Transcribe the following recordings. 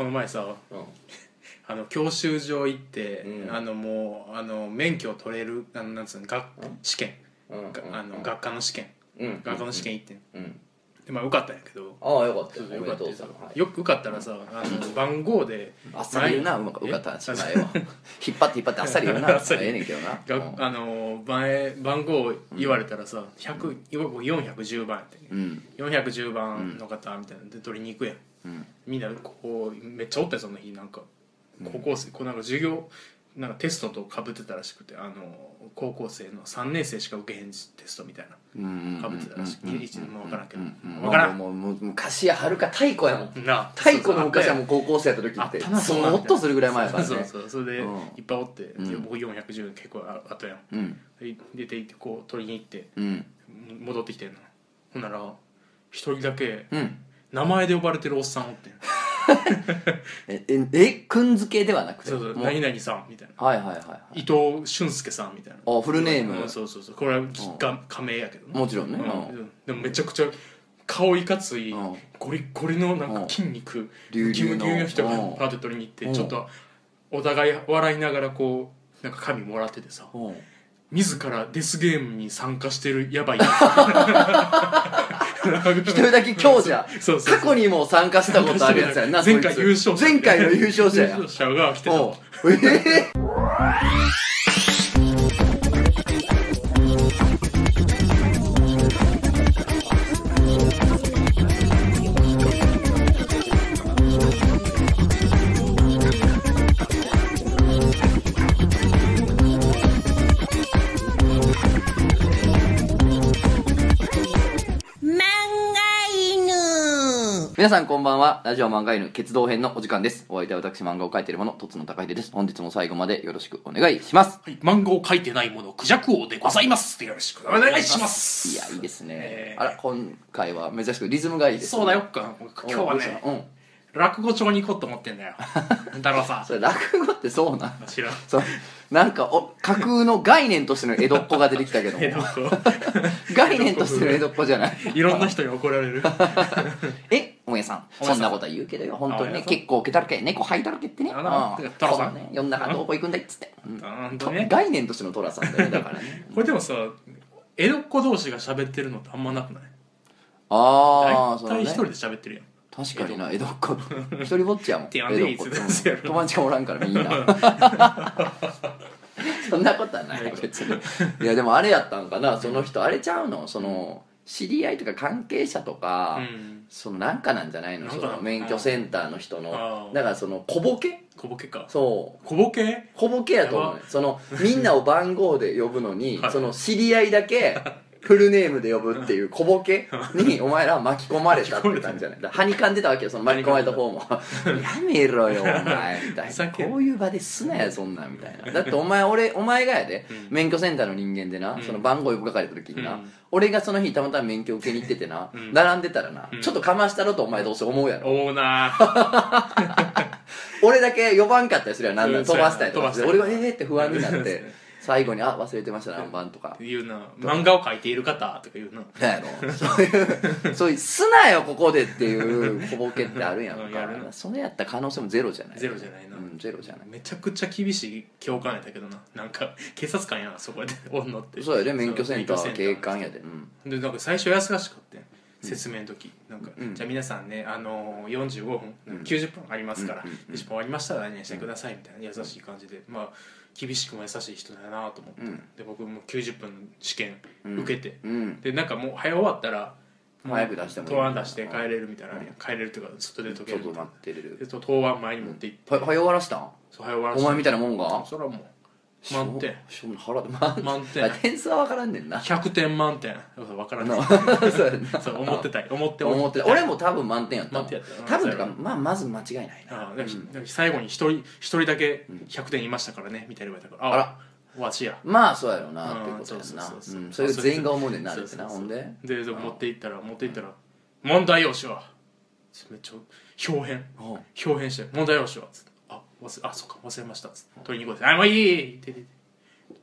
この前さうん。あの教習所行って、うん。あのもうあの免許を取れるあのなんつうの学試験、うん。があの学科の試験、うん。学科の試験行ってん、うん。でまあ受かったんやけど。ああよかった。よおめよかったよでとうさん。はい。よく受かったらさあの番号であっさり言うな。うまく受かった話。前は。引っ張って引っ張ってあっさり言うな。あっさりええねんけどな。があの前番号言われたらさ100 410番やってねうん。410番の方みたいなので取りに行くやんうんみんなこうめっちゃおったよその日なんか。高校生こうなんか授業なんかテストとかぶってたらしくてあの高校生の3年生しか受けへんテストみたいな。かぶってたらしい一年も分からんけど分からんもうもう昔やはるか太古やもんな太古の昔はもう高校生やった時ってあったなそそんなんーっとするぐらい前やからねそうそうそれでいっぱいおって、僕410結構ああったやんうん出て行ってこう取りに行ってうん戻ってきてんのほんなら一人だけうん名前で呼ばれてるおっさんおってん。えええくんづけではなくて？そうそう何々さんみたいな。はいはいはいはい。伊藤俊介さんみたいな。あフルネーム。うんそうそうそう。これはが仮名やけどね。もちろんね。うん。でもめちゃくちゃ顔いかついうん。ゴリッゴリのなんかうん。筋肉隆々の。キの人がうん。パーって取りに行っうん。てちょっとお互い笑いながらこうなんか紙もらっててさ。うん。自らデスゲームに参加してるやばい 一人だけ強者。そうそう過去にも参加したことあるやつやんな前回優勝者前回の優勝者や。優勝者が来てた。おう。ええ漫皆さんこんばんは。ラジオ漫画犬決動編のお時間です。お相手は私漫画を描いている者とつの高秀です。本日も最後までよろしくお願いします。はい。漫画を描いてないものクジャク王でございます。よろしくお願いします。いやいいですね、えー。あら今回は珍しくリズムがいいです、そうだよ。か今日はねうん落語帳に行こうと思ってんだよ。だろさそれ落語ってそうなん？知らん。そうなんかお架空の概念としての江戸っ子が出てきたけども。えどこ概念としての江戸っ子じゃない。いろんな人に怒られる。えおめえさん。おめえさん。そんなことは言うけどよ。本当にね結構毛だらけ猫吐いたらけってね。あな。うん。トラさんね。世の中どこ行くんだいっつって、うん。ね。概念としてのトラさんだよね だからね。これでもさ江戸っ子同士が喋ってるのってあんまなくない？ああ大体一人で喋ってるやん確かにな江戸っ子。一人ぼっちやもんってやんでいい江戸っ子。っつ。ってうん友達がおらんからみんな。そんなことはない別に。いやでもあれやったんかなその人あれちゃうの？その知り合いとか関係者とか、うん。そのなんかなんじゃないの？そなんかな。の免許センターの人あー。のだからその小ボケ？小ボケか。そう。小ボケ？小ボケやと思うねそのみんなを番号で呼ぶのにはい。その知り合いだけフルネームで呼ぶっていう小ボケにお前らは巻き込まれたって感じじゃないはにかんでたわけよその巻き込まれた方もやめろよお前みたいな。こういう場ですなやそんなんみたいな。だってお前俺お前がやで。うん。免許センターの人間でなうん。その番号呼ぶかかれた時にな。うん。俺がその日たまたま免許受けに行っててな。うん。並んでたらなうん。ちょっとかましたろとお前どうせ思うやろ。オーナ俺だけ呼ばんかったりするやん。なん飛ばしたりとかして俺がええって不安になって 最後に「あ忘れてました何番」とか。ー言うな。漫画を描いている方とか言うな。なんやろ。そういうそういう「すなよここで」っていう小ボケってあるやんか。それやったら可能性もゼロじゃない。ゼロじゃないな。うんゼロじゃない。めちゃくちゃ厳しい教官やったけどな。なんか警察官やなそこで。おんのって。そうやで免許センターは警官やで。うん。でなんか最初優しかったよ説明の時。なんか、うん。じゃあ皆さんね、あのー、45分、うん。90分ありますから、うん。うん。うん。90分終わりましたら何々してくださいみたいな優しい感じで。まあ厳しくも優しい人だなと思って、うん。で僕も90分の試験うん。受けて、うん。でなんかもう早終わったら早く出しても答案出して帰れるみたいなのあるやん。帰れるっていうか外で解ける外待ってれる答案前に持って行って、は早終わらしたん？そう早終わらせてお前みたいなもんが？それはもう満点。しょしょ腹で満満点。点数は分からんねんな。100点満点。分からなないそうやな。そう思ってたい。思って思ってた。俺も多分満点やった。満点やった。多分とかうんまあまず間違いないな。最後に一人一人だけうん。100点いましたからねみたいな言われたからあら。わしや。まあそうやろうなってことやな。それ全員が思うねんなってなほんで？でで持って行ったら持って行ったら「問題用紙は?」めっちゃ表変。表変して「問題用紙は?」つって「あ忘れあそっか忘れました」つって取りに行こうあもういい。いいって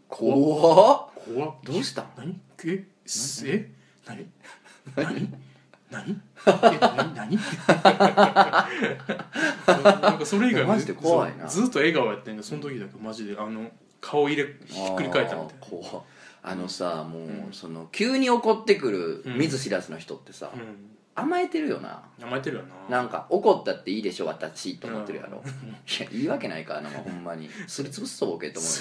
怖っ。怖っ。どうしたん？何？え？すえ？何？何？何？え何？何？なんかそれ以外マジで怖いな。そうずっと笑顔やってんけどその時だけ。マジであの顔入れひっくり返ったみたいな。あーこうあのさもう、うん。その急に怒ってくるうん。見ず知らずの人ってさ、うん甘えてるよな。甘えてるよな。なんか怒ったっていいでしょ私と思ってるやろ、いやいいわけないからな、ほんまに。すりつぶすぞボケと思う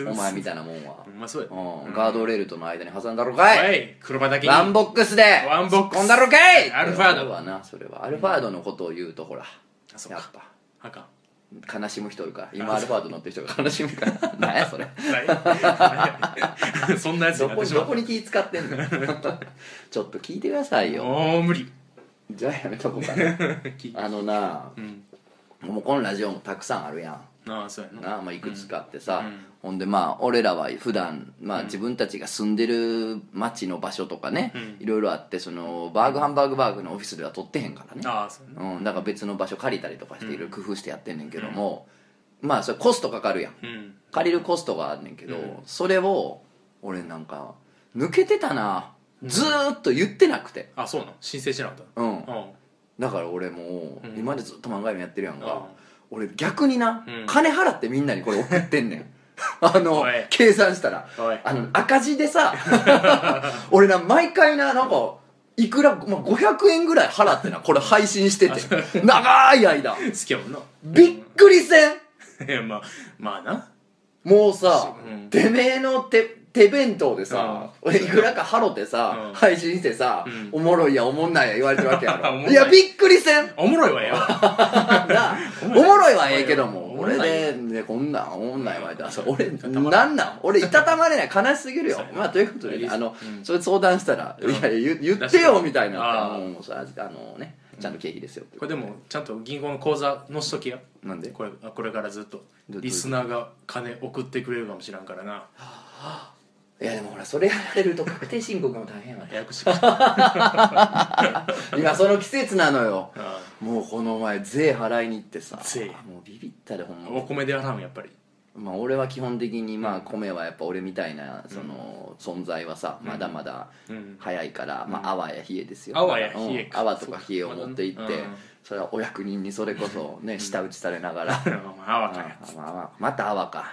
よなお前みたいなもんは。ほ、んまそうやうん、ガードレールとの間に挟んだろかい、はい。車だけに。ワンボックスでワンボックス。んだろかい。アルファード。はなそれは。アルファードのことを言うとほらうか。やっぱ。あかん。悲しむ人いるから。今アルファード乗ってる人が 悲しむから。何やそれ。そんなやつどこどこに気使ってんの？ちょっと聞いてくださいよ。もう無理じゃあやめとこうかな。あのなうん。もうこのラジオもたくさんあるやん。ああそうやな。な、まあ、いくつかあってさ、うん。ほんでまあ俺らは普段まあうん。自分たちが住んでる町の場所とかね、うん。いろいろあってそのバーグハンバーグバーグのオフィスでは撮ってへんからね。ああそうやな。うん、だから別の場所借りたりとかしていろいろ工夫してやってんねんけども、まあそれコストかかるやん。うん。借りるコストがあんねんけど、うん。それを俺なんか抜けてたなずーっと言ってなくて。あそうなの？申請しなかったうん。うん。だから俺もううん。今までずっと漫画読みやってるやんか、うん。俺逆にな、うん。金払ってみんなにこれ送ってんねん。あのおい。計算したら。おい。あの赤字でさ 俺な毎回ななんかいくら、まあ、500円ぐらい払ってなこれ配信してて。長い間。好きやもんな。びっくりせん？いやまあまあな。もうさ、うん。てめえの手手弁当でさ、俺いくらか払ってさ、うん。配信してさ、うん。おもろいやおもんないや言われてるわけやろ。い。やびっくりせん。おもろいわよ なお おもろいはええけども。俺で、ね、こんなんおもんないわって俺たまらん。なんなん？俺いたたまれない。悲しすぎるよ。まあということであの、うん。それ相談したら「うん。いや言言ってよ」みたいにな。あのねちゃんと経費ですよこれでもちゃんと銀行の口座載しときや。なんで？これこれからずっと。どリスナーが金送ってくれるかもしらんからないやでもほらそれやられると確定申告も大変やわ。ややこしいあ 今その季節なのよ。あもうこの前税払いに行ってさ。税。もうビビったでほんま。お米で洗うんやっぱり。まあ俺は基本的にまあ米はやっぱ俺みたいなその存在はさうん。まだまだうん。早いからまあ泡や冷えですよ。泡や冷えうん。か泡とか冷えを持って行ってうんそれはお役人にそれこそね舌打ちされながら。まあ泡かやあ まあまあまた泡か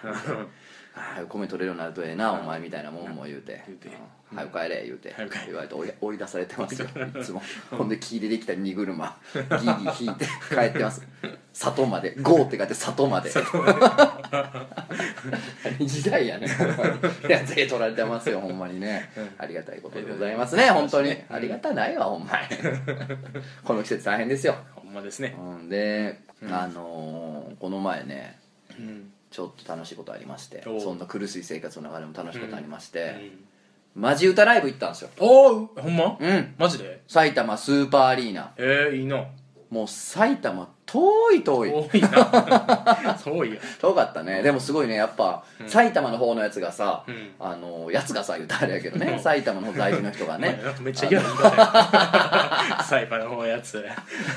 米取れるようになるとええなお前みたいなもんも言うて言うて。うん。早く帰れ言うて。言われて追い出されてますよ。いつも。ほんで木でできた荷車ギーギー引いて帰ってます。里まで「ゴー」って書いて里まで。時代やね。いや税取られてますよほんまにね。うん。ありがたいことでございますね本当に。うん。ありがたないわほんまに。この季節大変ですよ。ほんまですね。うん。でうん。あのーこの前ねうんちょっと楽しいことありましておう。そんな苦しい生活の中でも楽しいことありまして、うん。マジ歌ライブ行ったんですよ。おおほんま？うん。マジで？埼玉スーパーアリーナ。えーいいな。もう埼玉遠い遠い。遠いな。遠いや遠かったね。でもすごいね。やっぱ、うん。埼玉の方のやつがさ、うん。あのやつがさ言うたらあれやけどね。うん。埼玉の方在住の人がね。めっちゃ嫌な言い方 の方やつ。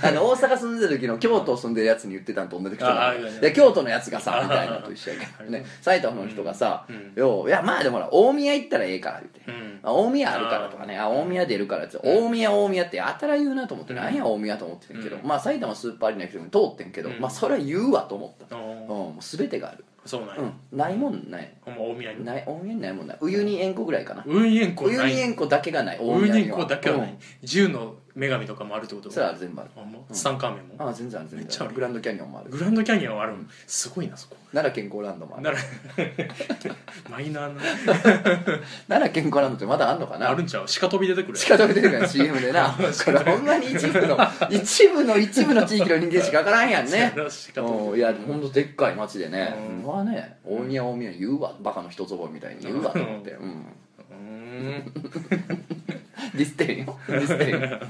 あの大阪住んでる時の京都住んでるやつに言ってたんと同じ人ああいやいやで京都のやつがさあみたいなのと一緒やけどあね。埼玉の人がさうん「よういやまあでもほら大宮行ったらええから」言って。うん。あ大宮あるからとかね。あ大宮出るからって。大宮大宮ってやたら言うなと思って、うん。なんや大宮と思ってんけど、うんまあ埼玉スーパーアリーナの人に通ってんけど、うん。まあそれは言うわと思った、おう全てがある、そうなんや。うん、ないもんない。ほんま大宮に？ない大宮にないもんない。ウユニ塩湖ぐらいかな、ウユニ塩湖ウユないニ塩湖だけがない。大ウユニ塩宮には湖だけはない。うん銃の女神とかもあるってこと？それは全部ある。ほんま？ツタンカーメンも？あ全然ある全めっちゃ然あるグランドキャニオンもある。グランドキャニオンある。んすごいなそこ。奈良健康ランドもある。なら マイナーな。奈良健康ランドってまだあんのかな？あるんちゃう？鹿飛び出てくる鹿飛び出てくるやん CM でな。これほんまに一部の一部の一部の地域の人間しかわからんやんね。いやほんとでっかい町でね。うん。うわね大宮大宮言うわバカの一つ覚えみたいに言うわと思って。うん。ディスってるよディスってるよ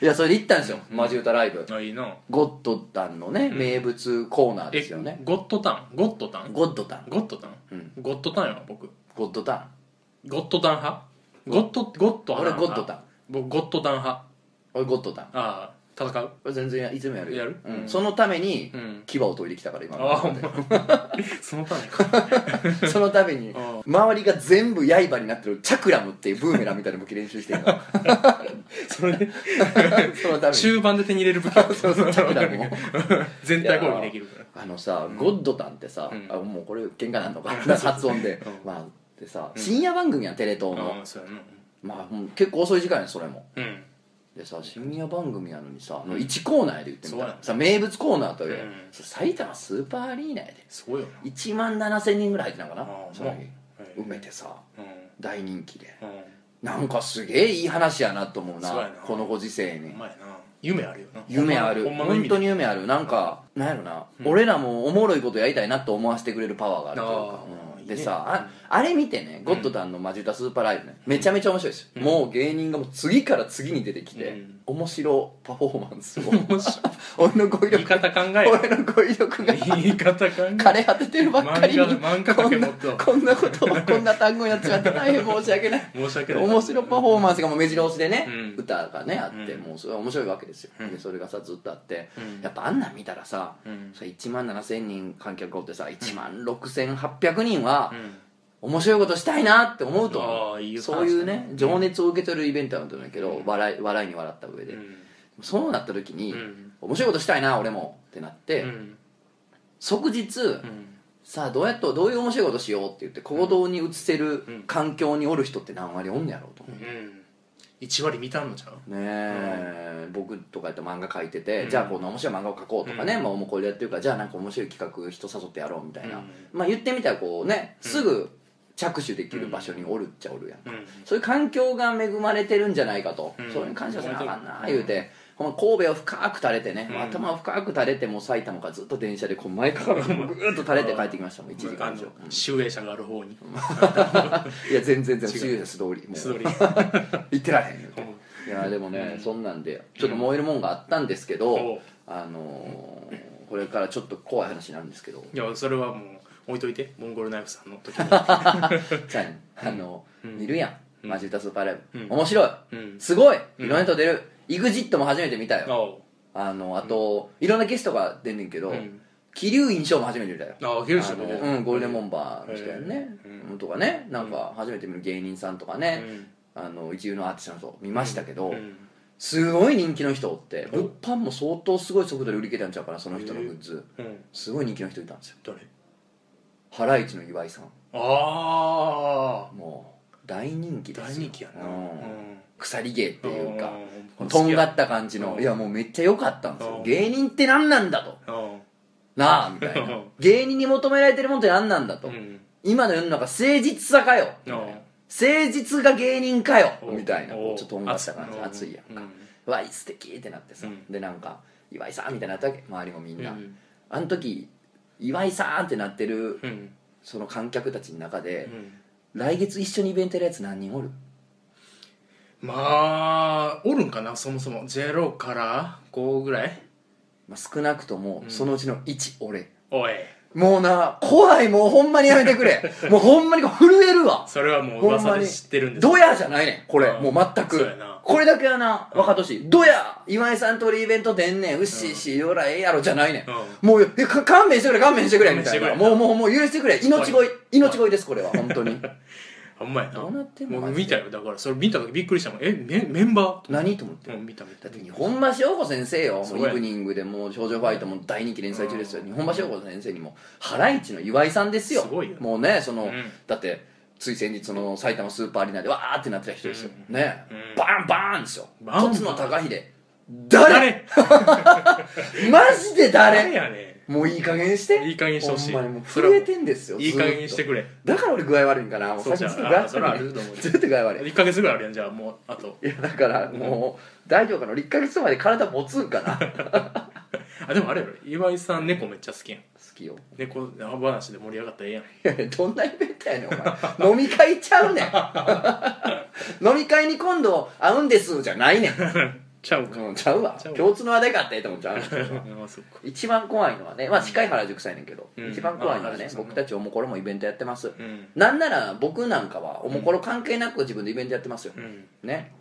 いやそれで行ったんですよ。マジ歌ライブ。あいいな。ゴッドタンのねん。名物コーナーえですよね。ゴッドタン？ゴッドタン？ゴッドタン。ゴッドタン？うん。ゴッドタンや僕。ゴッドタン。ゴッドタン派？ゴッドゴッド俺派ゴッドタン。僕ゴッドタン派。俺ゴッドタン。ああ戦う。俺全然いつもやるよ。やる？うん。うん。そのためにうん。牙を研いできたから今ああほんま。そのためか。そのためにあ周りが全部刃になってるチャクラムっていうブーメランみたいな武器練習してるの。それで？そのために。中盤で手に入れる武器。そうそうだからもう全体攻撃できるから。あのさ、ゴッドタンってさ、うん。あもうこれ喧嘩なんのか？発音で、うん。まあでさ深夜番組やんテレ東の、うやな。まあもう結構遅い時間やんそれも。うんでさ深夜番組やのにさ、の1コーナーで言ってみたそうやらさ名物コーナーという、うん。埼玉スーパーアリーナやで。すごいよな。1万7000人ぐらい入ってたのかなああその日はい埋めてさうん。大人気で。うん。なんかすげえいい話やなと思うなそうやな。このご時世に。夢あるよな。夢ある。ほんまの意味で本当に夢ある。なんかなんやろな、俺らもおもろいことやりたいなと思わせてくれるパワーがあるというか。あーうん。いいね。でさああれ見てねゴッドタンのマジ歌スーパーライブねめちゃめちゃ面白いですよ、もう芸人がもう次から次に出てきて、うん。面白パフォーマンスを。面白。い俺の語彙言い力方考えよ。俺の語彙力が言い方考え枯れ果ててるばっかりに漫画漫画こんなこんなことを こんな単語やっちゃって大変申し訳ない。申し訳ない。面白パフォーマンスがもう目白押しでね、うん。歌がねあって、うん。もうそれは面白いわけですよ、うん。でそれがさずっとあって、うん。やっぱあんなん見たらさ、うん。それ1万7000人観客おってさ1万6800人はうん面白いことしたいなって思うと思う。そういうねうん。情熱を受け取るイベントなんだけど、笑い笑いに笑った上で、うん。そうなった時に、うん。面白いことしたいな俺もってなって、うん。即日、うん。さあどうやっとどういう面白いことしようって言って行動に移せるうん。環境におる人って何割おんねやろうと思う、うん。1割見たんのちゃう？ねえ、僕とかやったら漫画描いてて、うん。じゃあこの面白い漫画を描こうとかね、うん。まあ、おもこれでやってるからじゃあなんか面白い企画人誘ってやろうみたいな、うん。まあ言ってみたらこうねうん。すぐ着手できる場所におるっちゃおるやん、うん。そういう環境が恵まれてるんじゃないかと、うん。それに感謝せなあかんなうん。言うて、ほんま神戸を深く垂れてね、うん。頭を深く垂れてもう埼玉からずっと電車でこう前からぐーっと垂れて帰ってきましたもん1時間以上、集英社がある方に。いや全然全然違う。強いです通り素通り行ってられへん。よいやでもね、そんなんでちょっと燃えるもんがあったんですけど、あのーこれからちょっと怖い話になるんですけど。いやそれはもう置いといてモンゴルナイフさんの時に あねあの、うん。見るやん。うん。マジ歌スーパーライブ、うん。面白い。うん。すごい。うん。いろんな人出る、EXIT も初めて見たよ。あのあと、いろんなゲストが出んねんけど、うん。桐生印象も初めて見たよ。ああヒルシあのもうん、ゴールデンボンバーの人やんね、うん。とかね。なんか初めて見る芸人さんとかね、うん。あの一流のアーティストの人見ましたけど、うん。すごい人気の人おってうん。物販も相当すごい速度で売り切れたんちゃうかなその人のグッズ。うん。すごい人気の人いたんですよ。誰？ハライチの岩井さん。ああもう大人気ですよ。大人気やな。うん。うん。鎖芸っていうかうん。とんがった感じのうん。いやもうめっちゃ良かったんですよ。うん。芸人って何なんだと。うん。なあみたいな。うん。芸人に求められてるものって何なんだと。うん。今の世の中誠実さかよ。うん。誠実が芸人かよ。う。んみたいなう。んちょっととんがった感じ。うん熱いやんか。うん。わい素敵ってなってさ。うん。でなんか岩井さんみたいになったわけ。周りもみんな。うん。あの時岩井さんってなってるうん。その観客たちの中でうん。来月一緒にイベントやるやつ何人おる？まあおるんかなそもそも。0から5ぐらい？まあ少なくともうん。そのうちの1俺。おいもうな怖いもうほんまにやめてくれ。もうほんまに震えるわ。それはもうほんまに噂で知ってるんですドヤじゃないねん。これ。うんもう全く。そうやな。これだけはな分かってほしいドヤ今井さんと俺イベント出んねん。うっしーしよらええやろじゃないねん。うもうえか勘弁してくれ勘弁してくれみたいな。もうもうもう許してくれ。命乞い命乞いですこれは本当に ほんまやな。どうなってんのもうマジで。見たよ。だからそれ見た時びっくりしたもん。えメメンバー？何と思ってうん見た見た。だって日本橋陽子先生よ。もそううやイブニングでもう少女ファイトも大人気連載中ですよ。日本橋陽子先生にもハライチの岩井さんですよ。すごいよもうねその、うん。だってつい先日その埼玉スーパーアリーナでわーってなってた人ですよ、うん。ね、うん。バーンバーンですよ。バーン。とつの高秀。誰？誰？マジで誰？誰やねもういい加減して。いい加減してほしい。ほんまにもう震えてんですよいい加減にしてれくれ。だから俺具合悪いんかなもうそうじゃん。それはと思う。ずっと具合悪い。1ヶ月ぐらいあるやんじゃあもうあと。いやだからもう大丈夫かな。俺1ヶ月前で体持つんかな。好 あでもあれやろ。岩井さん猫めっちゃ好きやん。きよ。猫話で盛り上がったらええやん。いやいやどんなイベントやねんお前。飲み会ちゃうねん。飲み会に今度会うんですじゃないねん、ちゃうか。うん、ちゃうわ。ちゃうわ。共通の話題があってと思っちゃう。一番怖いのはねまあ近い原宿さんやねんけど、うん。一番怖いのはねあ原宿さん僕たちおもころもイベントやってます、うん。なんなら僕なんかはおもころ関係なく自分でイベントやってますよ、うん。ね。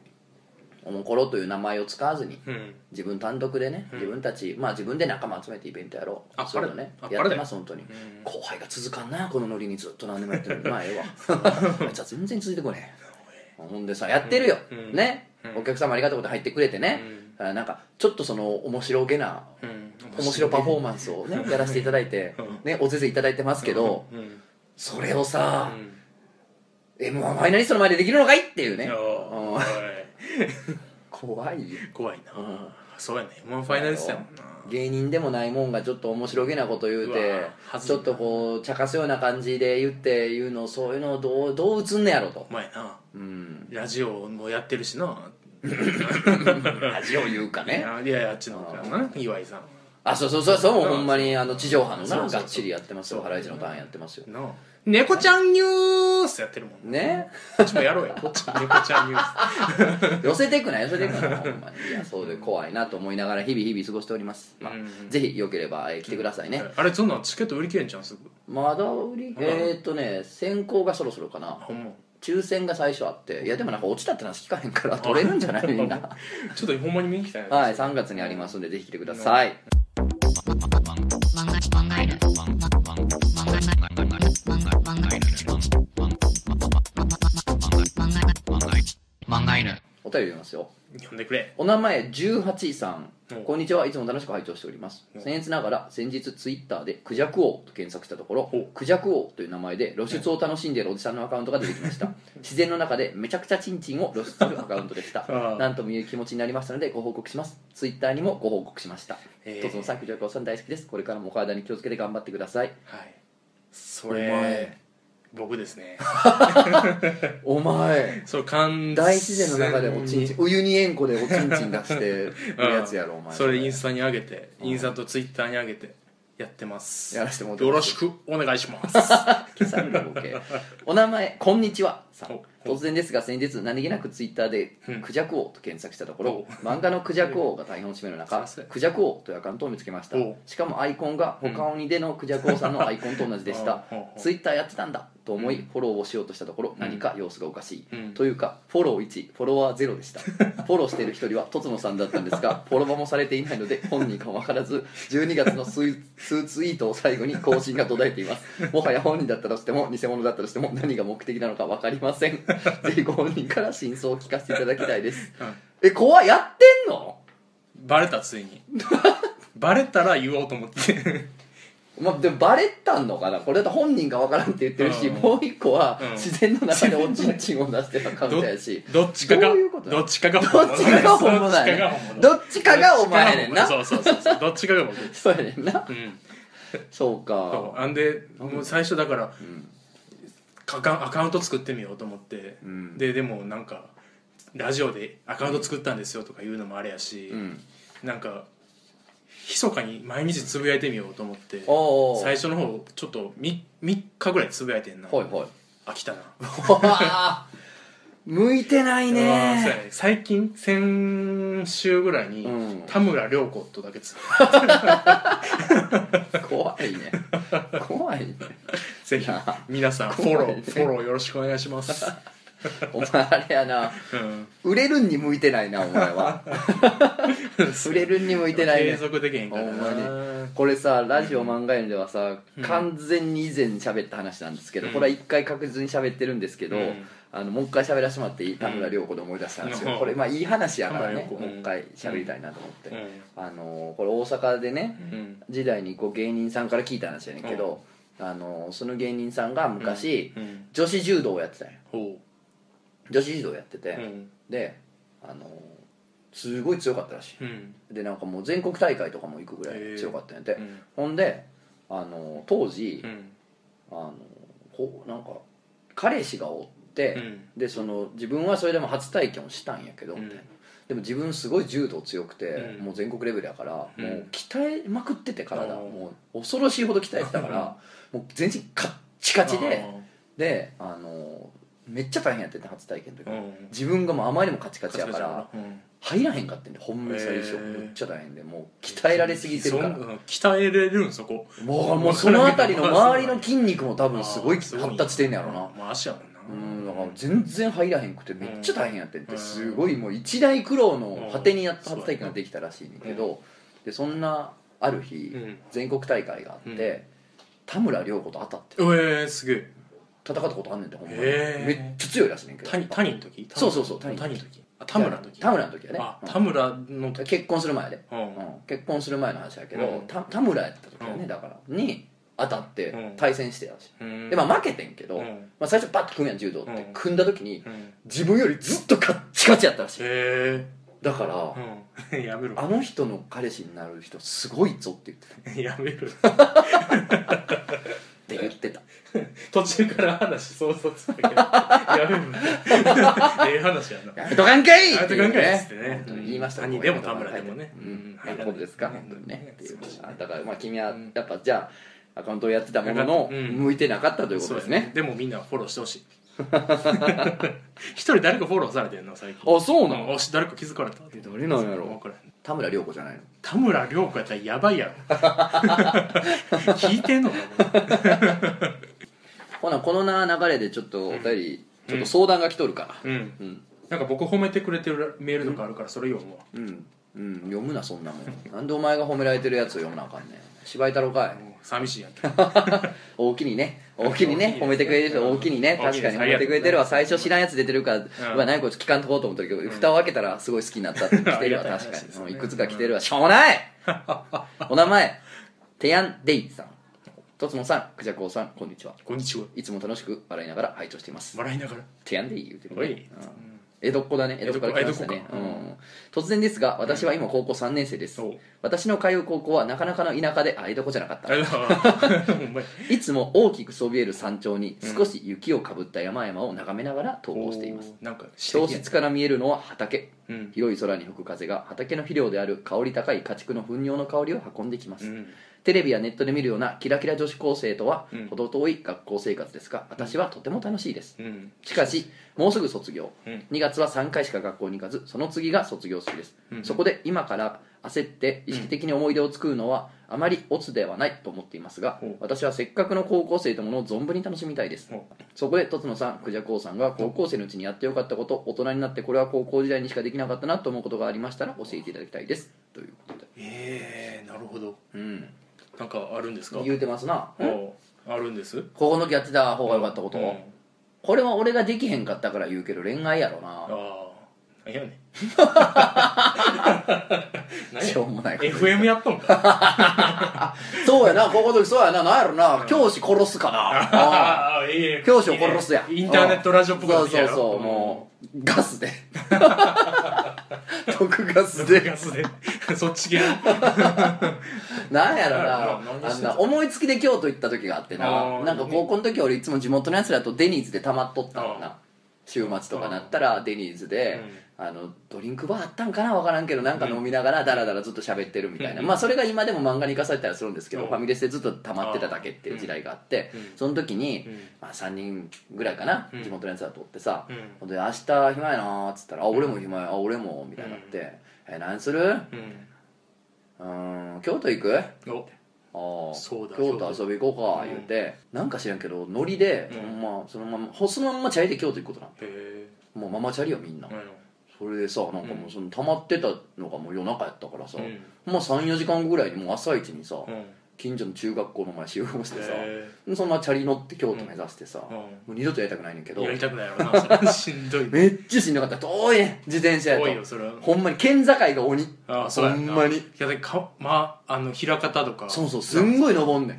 おもころという名前を使わずにうん。自分単独でね、うん。自分たちまあ自分で仲間集めてイベントやろう。あそういうのねあやってます本当に、うん。後輩が続かんなこのノリに。ずっと何でもやってる。まあええわあいつは全然続いてこねえ。ほんでさやってるよ、うん。ね。うんお客様ありがとうって入ってくれてね、あなんかちょっとその面白げなうん。面白パフォーマンスをねやらせていただいて うん、ね、おぜぜいただいてますけど、うん。うん。それをさ、うん。m 1ファイナリストの前でできるのかいっていうね。怖いよ。怖いな。うんそうやね。もうファイナリストやもんな。芸人でもないもんがちょっと面白げなこと言ううてちょっとこう茶化すような感じで言って言うのそういうのをどうどう映んねやろと。お前な。うん。ラジオもやってるしな。ラジオ言うかいねやいやいやあっちの方からな岩井さんあそうそうそうそうほんまにあの地上波のながっちりやってますよ。ハライチのターンやってますよ。なあ猫ちゃんニュースやってるもんね。こっちもやろうよ。こっちも猫ちゃんニュース。寄せていくな寄せていくなほんまに。いやそうで怖いなと思いながら日々日々過ごしております、まあうん。ぜひよければ、えー来てくださいね、あれそんなんチケット売り切れんじゃんすぐ。まだ売りえー、っとね先行がそろそろかな。ほんま。抽選が最初あって。いやでもなんか落ちたって話聞かへんから取れるんじゃない？みんな。ちょっとほんまに見に来たいなはい3月にありますんでぜひ来てください漫画犬。お便り読みますよ。呼んでくれ。お名前18さん。うんこんにちは。いつも楽しく拝聴しております。うん僭越ながら先日ツイッターで「クジャク王」と検索したところほう「クジャク王」という名前で露出を楽しんでいるおじさんのアカウントが出てきました。自然の中でめちゃくちゃチンチンを露出するアカウントでした。ああ。なんともいう気持ちになりましたのでご報告します。ツイッターにもご報告しました。えー。とつのさんクジャク王さん大好きです。これからもお体に気をつけて頑張ってください。はい。そお前。れ僕ですね。お前。そう完大自然の中でおちんちん。お湯に塩湖でおちんちん出して るやつやろお前。それインスタに上げてインスタとツイッターに上げてやってます。やらせてもらってよろしくお願いします。お名前こんにちは。さん。お突然ですが先日何気なくツイッターでうん「クジャク王」と検索したところお漫画の「クジャク王」が大変を占める中そうそう「クジャク王」というアカウントを見つけました。おしかもアイコンが他鬼でのクジャク王さんのアイコンと同じでした。ツイッターやってたんだと思いうん。フォローをしようとしたところ何か様子がおかしい。うん。というかフォロー1フォロワー0でした。フォローしている一人はとつのさんだったんですが フォロバもされていないので本人かも分からず12月の数数 ツイートを最後に更新が途絶えています。もはや本人だったとしても偽物だったとしても何が目的なのか分かりません ぜひご本人から真相を聞かせていただきたいです。うん。え怖いやってんの？バレたついに。バレたら言おうと思って。まあ、でもバレたんのかな？これだと本人が分からんって言ってるし、うん。もう一個はうん。自然の中でおちんちんを出してるアカウントやし。どっちかがどういうこと？だどっちかがどっちかが本物だよねどっちかがお前やねんな。そうそうそうそう。どっちかが僕 そうやねんな。うん。そうそう。かあんでもう最初だからうんアカアカウント作ってみようと思って、うん。ででもなんかラジオでアカウント作ったんですよとか言うのもあれやし、うん。なんか密かに毎日つぶやいてみようと思って。最初の方ちょっと 3, 3日ぐらいつぶやいてんな、はいはい。飽きたな 向いてないね。ね最近先週ぐらいに、うん。田村涼子とだけつぶ 怖いね。怖いね。ぜひ皆さんフォロー、フォローよろしくお願いします、お前あれやな。うん、売れるんに向いてないなお前は。売れるんに向いてないね。継続できへんからなこれさラジオ漫画園ではさ、うん。完全に以前喋った話なんですけど、うん。これは一回確実に喋ってるんですけど、うんあのもう一回喋らせてもらっていい？田村涼子で思い出したんですよ、うん。これまあいい話やからね、田村涼子。もう一回喋りたいなと思って、うあのこれ大阪でねんうん。時代にこう芸人さんから聞いた話やねんけど、あのその芸人さんが昔、うん。女子柔道をやってたんよほ女子柔道やってて、ううん。であのすごい強かったらしうん。いでなんかもう全国大会とかも行くぐらい強かったんやって、うん。ほんであの当時、うん。あのこうなんか彼氏がおっでその自分はそれでも初体験をしたんやけど、うんみたいな。でも自分すごい柔道強くて、うん。もう全国レベルやから、うん。もう鍛えまくってて体、うん。もう恐ろしいほど鍛えてたからもう全身カッチカチでであのめっちゃ大変やってて初体験の時、うん。自分がもうあまりにもカチカチやからうん入らへんかってんでほんまに最初めっちゃ大変でもう鍛えられすぎてるから。鍛えれるんそこ。もうもうその辺りの周りの筋肉も多分すごい発達してんねやろな。まあ足やもんなうんだから全然入らへんくてめっちゃ大変やってん。てうん。すごいもう一大苦労の果てにやっうん初体験ができたらしいねんけどでそんなある日うん。全国大会があっうて田村涼子と当たって。えー、すげえ。戦ったことあんねんてほんまに。めっちゃ強いらしいねんけど。谷谷の時？そうそうそう谷谷の時。あ田村の時。田村の時やね。田村の時。結婚する前で、うん。うん。結婚する前の話やけど、田村やった時やね、うん。だから。に当たってうん。対戦してやし、うん。でまあ負けてんけど、うん。まあ、最初バッと組むやん柔道って、うん。組んだ時にうん。自分よりずっとカッチカチやったらしい。へだから、やめろ。あの人の彼氏になる人すごいぞって言って やめろ。って言ってた。途中から話想像つくけどやめろ。ええ話やな。やめとかんかいやめとかんかいっつってね。言いました。兄でも田村でもね。ううん。んなるほどですか？うん本当にね。っていうだからまあ君はうん。やっぱじゃあアカウントをやってたもののうん。向いてなかったということですね。でもみんなフォローしてほしい。一人誰かフォローされてんの？最近。あそうなの？ん。あし誰か気づかれた？え誰なんやろ？分からへん。田村涼子じゃないの？田村涼子やったらやばいやろ。聞いてんのか？ほなこのな流れでちょっとお便りちょっと相談が来とるから。うん。うん。なんか僕褒めてくれてるメールとかあるからそれ読むわ。うん、うん、読むなそんなもん。なんでお前が褒められてるやつを読むなあかんねん。芝居太郎かい寂しいやんけ。大きにね。大きにね。褒めてくれる人。大きにね。確かに。褒めてくれてるわ。最初知らんやつ出てるからうわ何こいつ聞かんとこうと思ったけど蓋を開けたらすごい好きになったって来てるわ。確かに。うんいくつか来てるわ。しょうもない！お名前。テヤンデイさん。とつのさん。クジャコウさん。こんにちは。こんにちは。いつも楽しく笑いながら拝聴しています。笑いながら。テヤンデイ言うてるおい。ねうん江戸っ子だね。江戸っ子から来ましたね。うん。突然ですが私は今高校3年生です。そう。私の通う高校はなかなかの田舎であ江戸っ子じゃなかった。いつも大きくそびえる山頂に少し雪をかぶった山々を眺めながら登校しています。おーなんか教室から見えるのは畑。うん。広い空に吹く風が畑の肥料である香り高い家畜の糞尿の香りを運んできます、うんテレビやネットで見るようなキラキラ女子高生とはうん。程遠い学校生活ですが私はとても楽しいです。うん。しかしもうすぐ卒業。うん。2月は3回しか学校に行かずその次が卒業式です、うんそこで今から焦って意識的に思い出を作るのはあまりオツではないと思っていますがほう。私はせっかくの高校生というものを存分に楽しみたいです。ほそこでとつのさんクジャコウさんが高校生のうちにやってよかったこと大人になってこれは高校時代にしかできなかったなと思うことがありましたら教えていただきたいです。ということで。ええなるほど。うんなんかあるんですか？言うてますな。おあるんです？高校の時やってた方がよかったこと、うん。これは俺ができへんかったから言うけど恋愛やろな。ああいやね何 しょうもないこと FM やっとんか。そうやな高校の時そうやな。なんやろな。教師殺すかな。ああ教師を殺すや。インターネットラジオっぽくなそうそうそう。もう ガスで。毒ガスで。ガスで。そっち系。なんやろな。あんな思いつきで京都行った時があってあなー。なんか高校の時俺いつも地元のやつらとデニーズでたまっとったのあな週末とかなったらデニーズで、あのドリンクバーあったんかな分からんけどなんか飲みながらダラダラずっと喋ってるみたいな、うん。まあそれが今でも漫画に生かされたりするんですけど、うん。ファミレスでずっと溜まってただけっていう時代があって、うん。その時に、うん。まあ、3人ぐらいかな、うん。地元のやつらとってさ、うん。で「明日暇やな」っつったら「あ俺も暇やあ俺も」みたいになって「え何する？うん。うーん京都行く?」お。ああそうだ京都遊び行こうかうん。言うて、なんか知らんけどノリで、うん。ほんまそのままほそのまんまチャリで京都行くことなへえもうママチャリよみんな、それでさなんかもうその溜まってたのがもう夜中やったからさ、ま34時間ぐらいにもう朝一にさ、うん。近所の中学校の前集合してさ、へそのままチャリ乗って京都目指してさ、うん。もう二度とやりたくないねんけどやりたくないやろな しんどいめっちゃしんどかった。遠いね自転車やと。多いよそれは。ほんまに県境が鬼。ああそほんまに。いやでかまああの枚方とか。そうそうすんごい登んねん。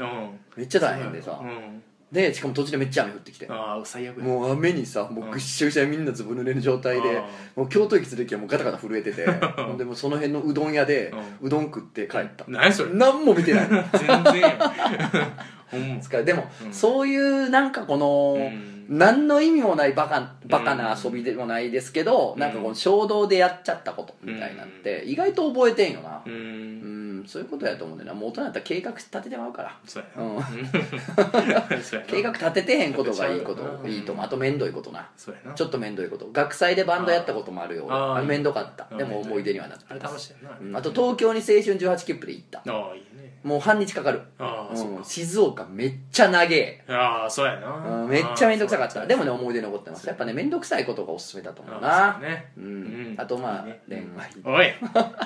めっちゃ大変でさ、うんでしかも途中でめっちゃ雨降ってきて。ああ最悪や。もう雨にさもうぐっしゃぐしゃみんなずぶ濡れる状態であもう京都駅する時はもうガタガタ震えてて ほんでもうその辺のうどん屋でううどん食って帰った。何それ。何も見てない。全然や ほんでも、うん。そういうなんかこの、うん何の意味もないバカバカな遊びでもないですけど、うん。なんかこの衝動でやっちゃったことみたいなんて意外と覚えてんよな。ううんん、そういうことやと思うんだよなもう大人だったら計画立ててまうから。そうやうん。計画立ててへんことがいいこと。うんいいと思うあと面倒いことな。ちょっと面倒いこと。学祭でバンドやったこともあるよあ面倒かった。うんでも思い出にはなってあと東京に青春18切符で行った。ああいいねもう半日かかる。ああそううん静岡めっちゃ長え。ああそうやな。うんめっちゃ面倒くさかった。でもね思い出出残ってます。やっぱね面倒くさいことがおすすめだと思うあなそうね。うん。うん。あとまあいいね恋愛おい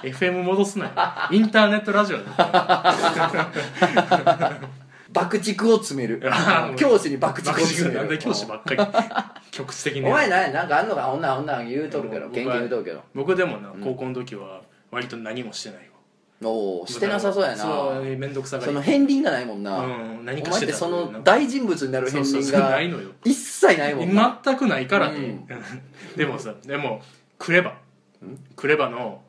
FM 戻すなよ。インターネットラジオ爆竹を詰める。あー教師に爆竹を爆詰める。竹なんで教師ばっかり。局地的にお前ななんかあんのか？女女言うとるけど僕は言うとるけど。僕でもなうん高校の時は割と何もしてないわおおしてなさそうやな。そう面倒くさがり。その片鱗がないもんな、うん何お前かしっててその大人物になる片そうそうそう鱗がないのよ。一切ないもんな、全くないからね、うん。でもさでもクレバ。ん？クレバの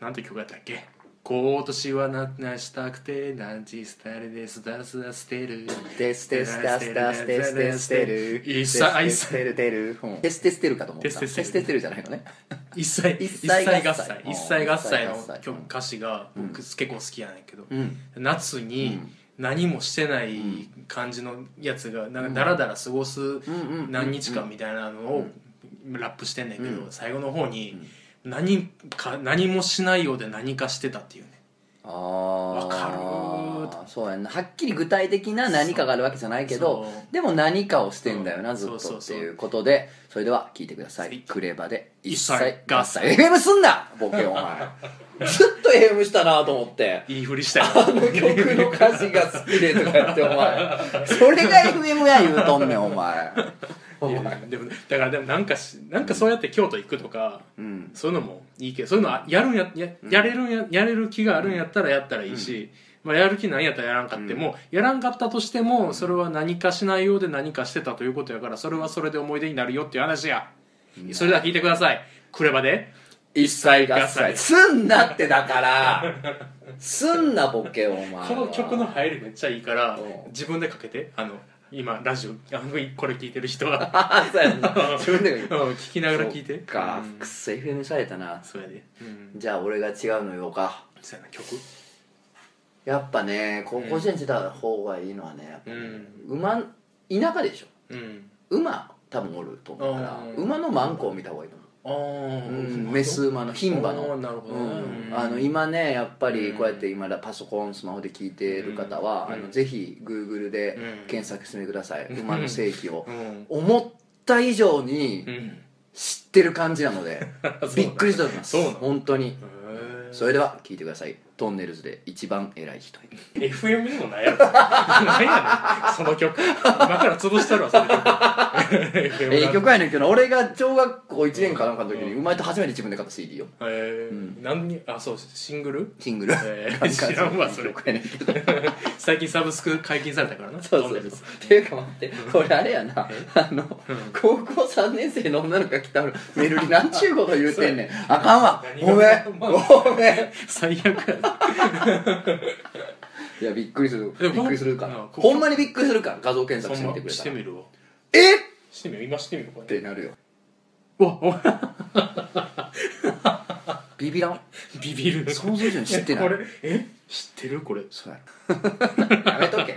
なんて曲やったっけ？今年はななしたくて何時スタイルでスタスタ捨てるテステスタスタステステステル一切一切テステルテルテステステルかと思ったテステステルじゃないのね一切一切合切一切合切の曲歌詞が僕結構好きやねんけど夏に何もしてない感じのやつがなんかダラダラ過ごす何日間みたいなのをラップしてんねんけど最後の方に何か何もしないようで何かしてたっていうね。ああわかるそうやんな。はっきり具体的な何かがあるわけじゃないけどでも何かをしてんだよなう。んずっとっていうことで。それでは聞いてくださはい。いクレバで。一一切。切合切。FM すんなボケお前。ずっと FM したなと思って。いいふりしたよ。あの曲の歌詞が好きでとか言ってお前。それが FM や言うとんねんお前お前でもだからでもなんかしなんかそうやって京都行くとかうん。そういうのもいいけどそういうのはやるんやややれるんややれる気があるんやったらやったらいいし、まあ、やる気ないんやったらやらんかっても、やらんかったとしてもそれは何かしないようで何かしてたということやからそれはそれで思い出になるよっていう話や、それでは聞いてください。クレバで。一切合合切切。すんなってだから。すんなボケお前は。この曲の入りめっちゃいいからうん。自分でかけてあの今ラジオあのこれ聞いてる人は。あそうやんな。自分でが言ううん聞きながら聞いて。かうん。くっそ FM されたな。そうやで。うん。じゃあ俺が違うの言おうか。そうやな曲？やっぱね高校時代にしてた方がいいのはねやっぱねうん。馬田舎でしょ。うん。馬多分おると思うから。うん。馬のマンコを見た方がいいと思うメス馬の牝馬あのーなるほどね。うん。あの今ねやっぱりうん。こうやって今だパソコンスマホで聞いてる方は、うん。あのぜひ Google でうん。検索してみてください、馬の世紀を。うん。思った以上にうん。知ってる感じなので びっくりしております。本当に。それでは聞いてくださいトンネルズで一番偉い人 FM でもないやろ。何やねんその曲。今から潰したるわその曲。FM ええ曲やねんけど俺が小学校1年かなんかの時に生まれて初めて自分で買った CD よ。え。ーうん。何にあそうシングル？シングル。えー 知らんわそれ。曲やねんけど。最近サブスク解禁されたからな。そうそうそう。っていうか待ってこれあれやな。あの高校3年生の女の子が来たメールに何ちゅうこと言うてんねん。あかんわ。ごめん。ごめん。最悪いやびっくりする。びっくりするから。うんほんまにびっくりするから画像検索してみてくれたらしてみるわ。え？っしてみよう。今してみようこれ。ってなるよ。うわおビビらん？ビビる。想像以上に知ってない。えこれえ？知ってる？これ。そうややめとけ。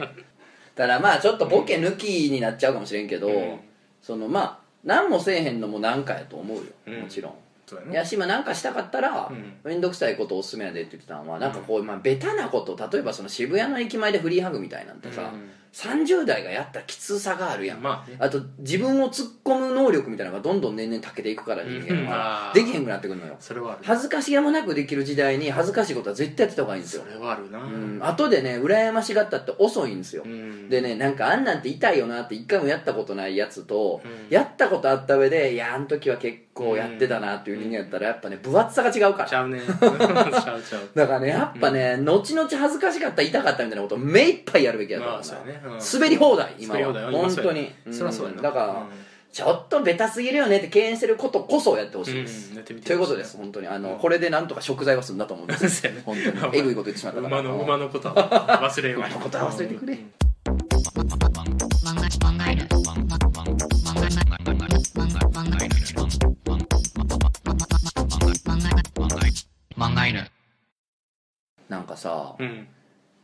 ただまあちょっとボケ抜きになっちゃうかもしれんけど、うん。そのまあ何もせえへんのも何かやと思うよ、うん。もちろんそうやなやしまあなんかしたかったらうん。面倒、くさいことおすすめやでって言ってたのはなんかこう、まあ、ベタなこと例えばその渋谷の駅前でフリーハグみたいなんてさ、うん。30代がやったきつさがあるやん、まあね。あと自分を突っ込む能力みたいなのがどんどん年々長けていくから人間うん。はできへんくなってくるのよ。それはある。恥ずかしげもなくできる時代に恥ずかしいことは絶対やってた方がいいんですよ。それはあるな。うん。後でね羨ましがったって遅いんですよ、うん。でねなんかあんなんて痛いよなって一回もやったことないやつと、うん。やったことあった上でいやあの時は結構やってたなっていう人間やったらやっぱね分厚さが違うから。ちゃうね。ちゃうちゃう。だからねやっぱね、後々恥ずかしかった痛かったみたいなことを目いっぱいやるべきやと思うなまあそうやね。うん。滑り放題今滑り放題は本当に。そりゃそうやな。だから、うん。ちょっとベタすぎるよねって敬遠してることこそやってほしいです、うんやってみてということです本当に。あの、うん。これでなんとか食材は済んだと思うんです。ね。本当に。えぐいこと言ってしまったから。馬の馬のことは忘れよう馬のことは忘れてくれなんかさ、うん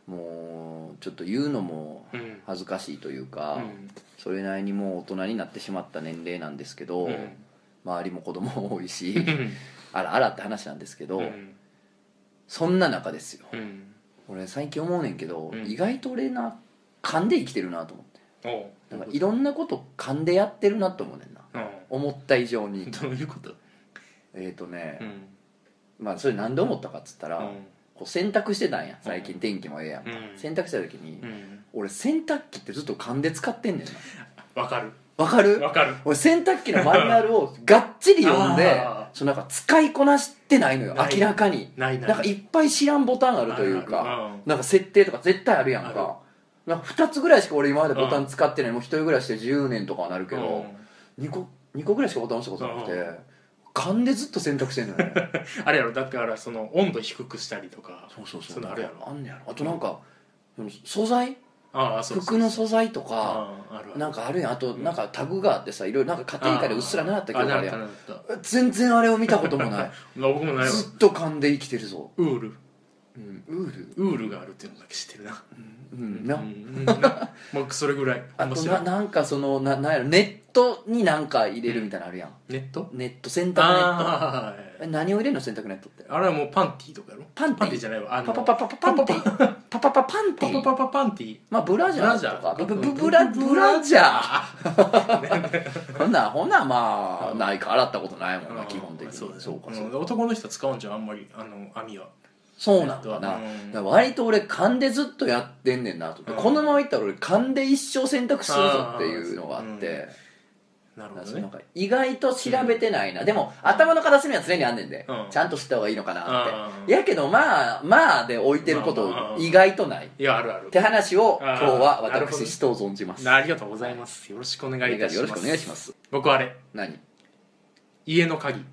もうちょっと言うのもうん恥ずかしいというか、うんそれなりにもう大人になってしまった年齢なんですけど、うん周りも子供多いしうん。あらあらって話なんですけど、うんそんな中ですよ。うん俺最近思うねんけど、うん。意外と俺な噛んで生きてるなと思って。おう。なんかいろんなこと噛んでやってるなと思うねんな。思った以上に。どういうこと？えっ、とねう、んまあそれなんで思ったかっつったら、うん。こう洗濯してたんや最近天気もええやんか、うん。洗濯した時に、うん。俺洗濯機ってずっと勘で使ってんねんな。わかる。わかる？わかる。俺洗濯機のマニュアルをがっちり読んであそのなんか使いこなしてないのよない。明らかに。ないない。なんかいっぱい知らんボタンあるというかうんなんか設定とか絶対あるやんか。なんか2つぐらいしか俺今までボタン使ってない。もう一人暮らしで10年とかはなるけど2個2個ぐらいしかボタン押したことなくて勘でずっと洗濯してんのよ。ね あれやろだからその温度低くしたりとかそうそうそう。そあるやろ。あんねやろ。あとなんかその素材？ああそうそう服の素材とかなんかあるやん。あとなんかタグがあってさいろいろなんか家庭科でうっすら習った記憶あるやん。あなったなった。全然あれを見たこともない。僕もない。わずっと勘で生きてるぞ、ウール。うん、ウール？ウールがあるっていうのだけ知ってるな。うん。な、うん。なもうそれぐらい。あとない。なんかそのななんやろ。ネットになんか入れるみたいなのあるやん、ネット？ネット洗濯ネット。何を入れるの洗濯ネットって？ああれはもうパンティーとかやろ？パンティー。じゃないわ。あのパパパパパパンティパパパパンティパパパパパンティーまあブラジャーとかブブブブラブブラジャーーほんなほなまあないか洗ったことないもんな基本的にそうだそうかんそうか男の人は使うんじゃんあんまりあの網はそうなんかな、うんだから割と俺勘でずっとやってんねんなと思って、うんこのままいったら俺勘で一生選択するぞっていうのがあって、なるほどね。だか意外と調べてないな、でも頭の片隅には常にあんねんで、うん。ちゃんと知った方がいいのかなっうんて、やけどまあまあで置いてること意外とない、っいやあるある。て話を今日は私人を存じます。ありがとうございます。よろしくお願いいたします。よろしくお願いします。僕あれ。何？家の鍵。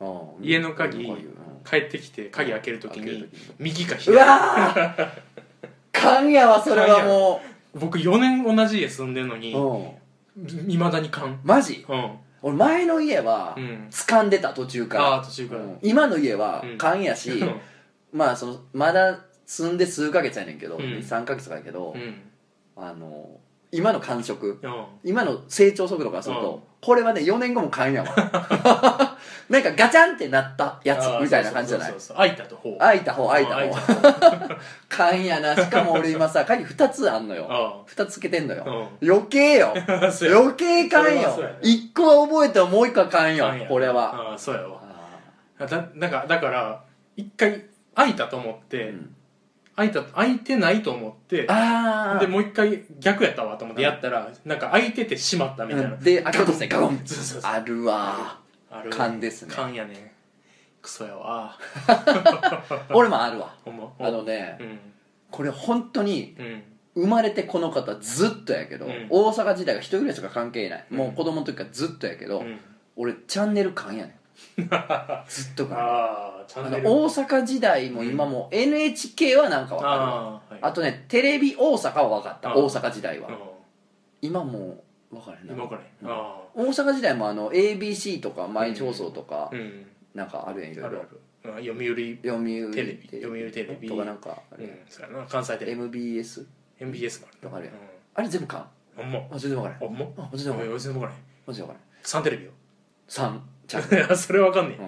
うん家の鍵うん。帰ってきて鍵開けるときに。右か左。わー！勘やわそれはも僕4年同じ家住んでんのにう、うん、いまだに勘。マジ？うん。俺前の家はうん。掴んでた途中から、ああ途中から。うん。今の家はうん。勘やし、うん。まあそのまだ住んで数ヶ月やねんけど、うん。23ヶ月とかやけど、うん。あの今の感触。うん。今の成長速度からすると、うん。これはね4年後も勘やわ なんかガチャンってなったやつみたいな感じじゃない？開いたと方。開いた方開いたあ方。勘やな。しかも俺今さ鍵2つあんのよ。あ2つつけてんのよ、う余計よ。余計勘よ。はそうやね。1個は覚えてももう1個は勘よこれは。ああそうやわ。あだなんかだから一回開いたと思って、ーうん。開いた開いてないと思ってあー。でもう一回逆やったわと思ってやったら、なんか開いててしまったみたいな、うん。で開けようとしてガゴン。そうそうそう。あるわ勘ですね。勘やね。クソやわ。俺もあるわ。ま？あのねうん。これ本当にうん。生まれてこの方ずっとやけど、うん。大阪時代が一人暮らしとか関係ない、うん。もう子供の時からずっとやけど、うん。俺チャンネル勘やねん。ずっと勘。ああチャンネル。あの大阪時代も今も NHK はなんか分かるわ。ああはい。あとねテレビ大阪は分かった。あ大阪時代は。うん。今もう分からへんな。今からねうん。あ大阪時代もあの ABC とか毎日放送とかあうん。なんかあるやんいろいろ。あ読売読売テレビ。読売テレビ。とかなんかあれうんそうやな。関西テレビ。MBS MBS もある。とかあるやん。うあれ全部勘んほんま。あ全然分からへん。ほんま？あ全然分からへん。全然分からへん。マジで分からへん。サンテレビよ。3ちゃ やそれわかんね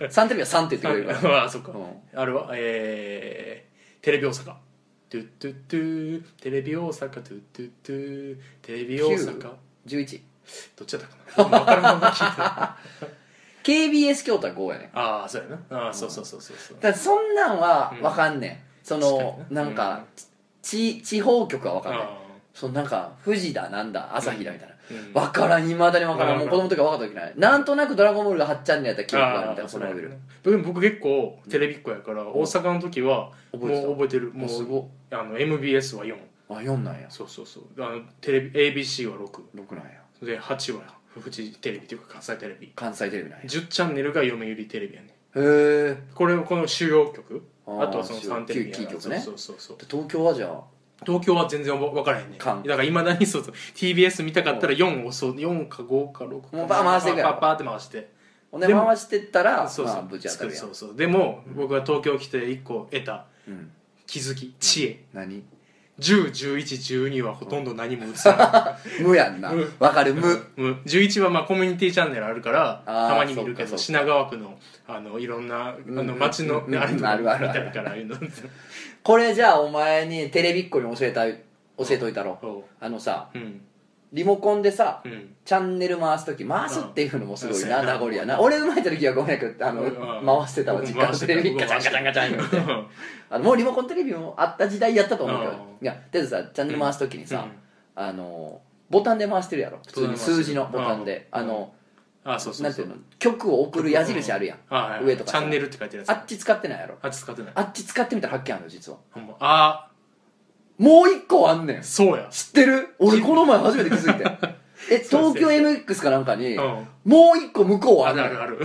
3 テレビは3って言ってくれるから。え ああそっか。うん。あれは？えーテレビ大阪。トゥットゥットゥテレビ大阪トゥットゥットゥテレビ大阪ど11っちだったかな。分からんまま聞いてあ KBS 京都は5やねあそうやな。ああそうそうそうそうそう。だからそんなんは分かんねん、そのななんか、ち地方局は分かんないあそのなんか富士だなんだ朝日だみたいな、うん。分からんいまだに分からん。うん。もう子供の時は分かった時ない。なんとなく「ドラゴンボール」が8チャンネルやった記憶があるみたいなそのレベル。でも僕結構テレビっ子やから大阪の時はもう覚えてる。もうすごあの MBS は4あ4なんや。そうそうそう。あのテレビ ABC は6 6なんやで8はフジテレビっていうか関西テレビ。関西テレビなんや。10チャンネルが読売テレビやねへえこれこの主要局あとはその3テレビやキー局ね。そうそうそう。東京はじゃあ？東京は全然分からへんねだからいまだにそうそう。TBS 見たかったら4を押そう4か5か6か。もうバー回してパッパーって回して。ほんで回してったらそうそう、まあぶち当たるやん。そうそう。でも僕が東京来て1個得たうん。気づき知恵。何？101112はほとんど何も映さない。無やんな。無わかる。無。うん。11はまあコミュニティチャンネルあるからあーたまに見るけどそうかそうか。品川区のあのいろんなあうん。の街のうん。あれとか見あるあるある。たいからああいうの。これじゃあお前にテレビっ子に教えたい教えといたろ。そあのさううんリモコンでさうん。チャンネル回す時回すっていうのもすごいなうん。名残やな。俺生まれた時はごめんけどあのうん。回してたわ実家のテレビガチャンガチャンガチャン言うて。あのもうリモコンテレビもあった時代やったと思うけどうん。いやだってさチャンネル回す時にさうん。あのボタンで回してるやろ。普通に数字のボタンで。うん。あのあそうそうなんていうの？曲を送る矢印あるやん。あはいはい上とかチャンネルって書いてるやつ。あっち使ってないやろ。あっち使ってない。あっち使ってみたら発見あるよ実は。ほんま。あもう一個あんねん。そうや。知ってる？俺この前初めて気づいて。え東京 MX かなんかにうん。もう一個向こうあるあるある。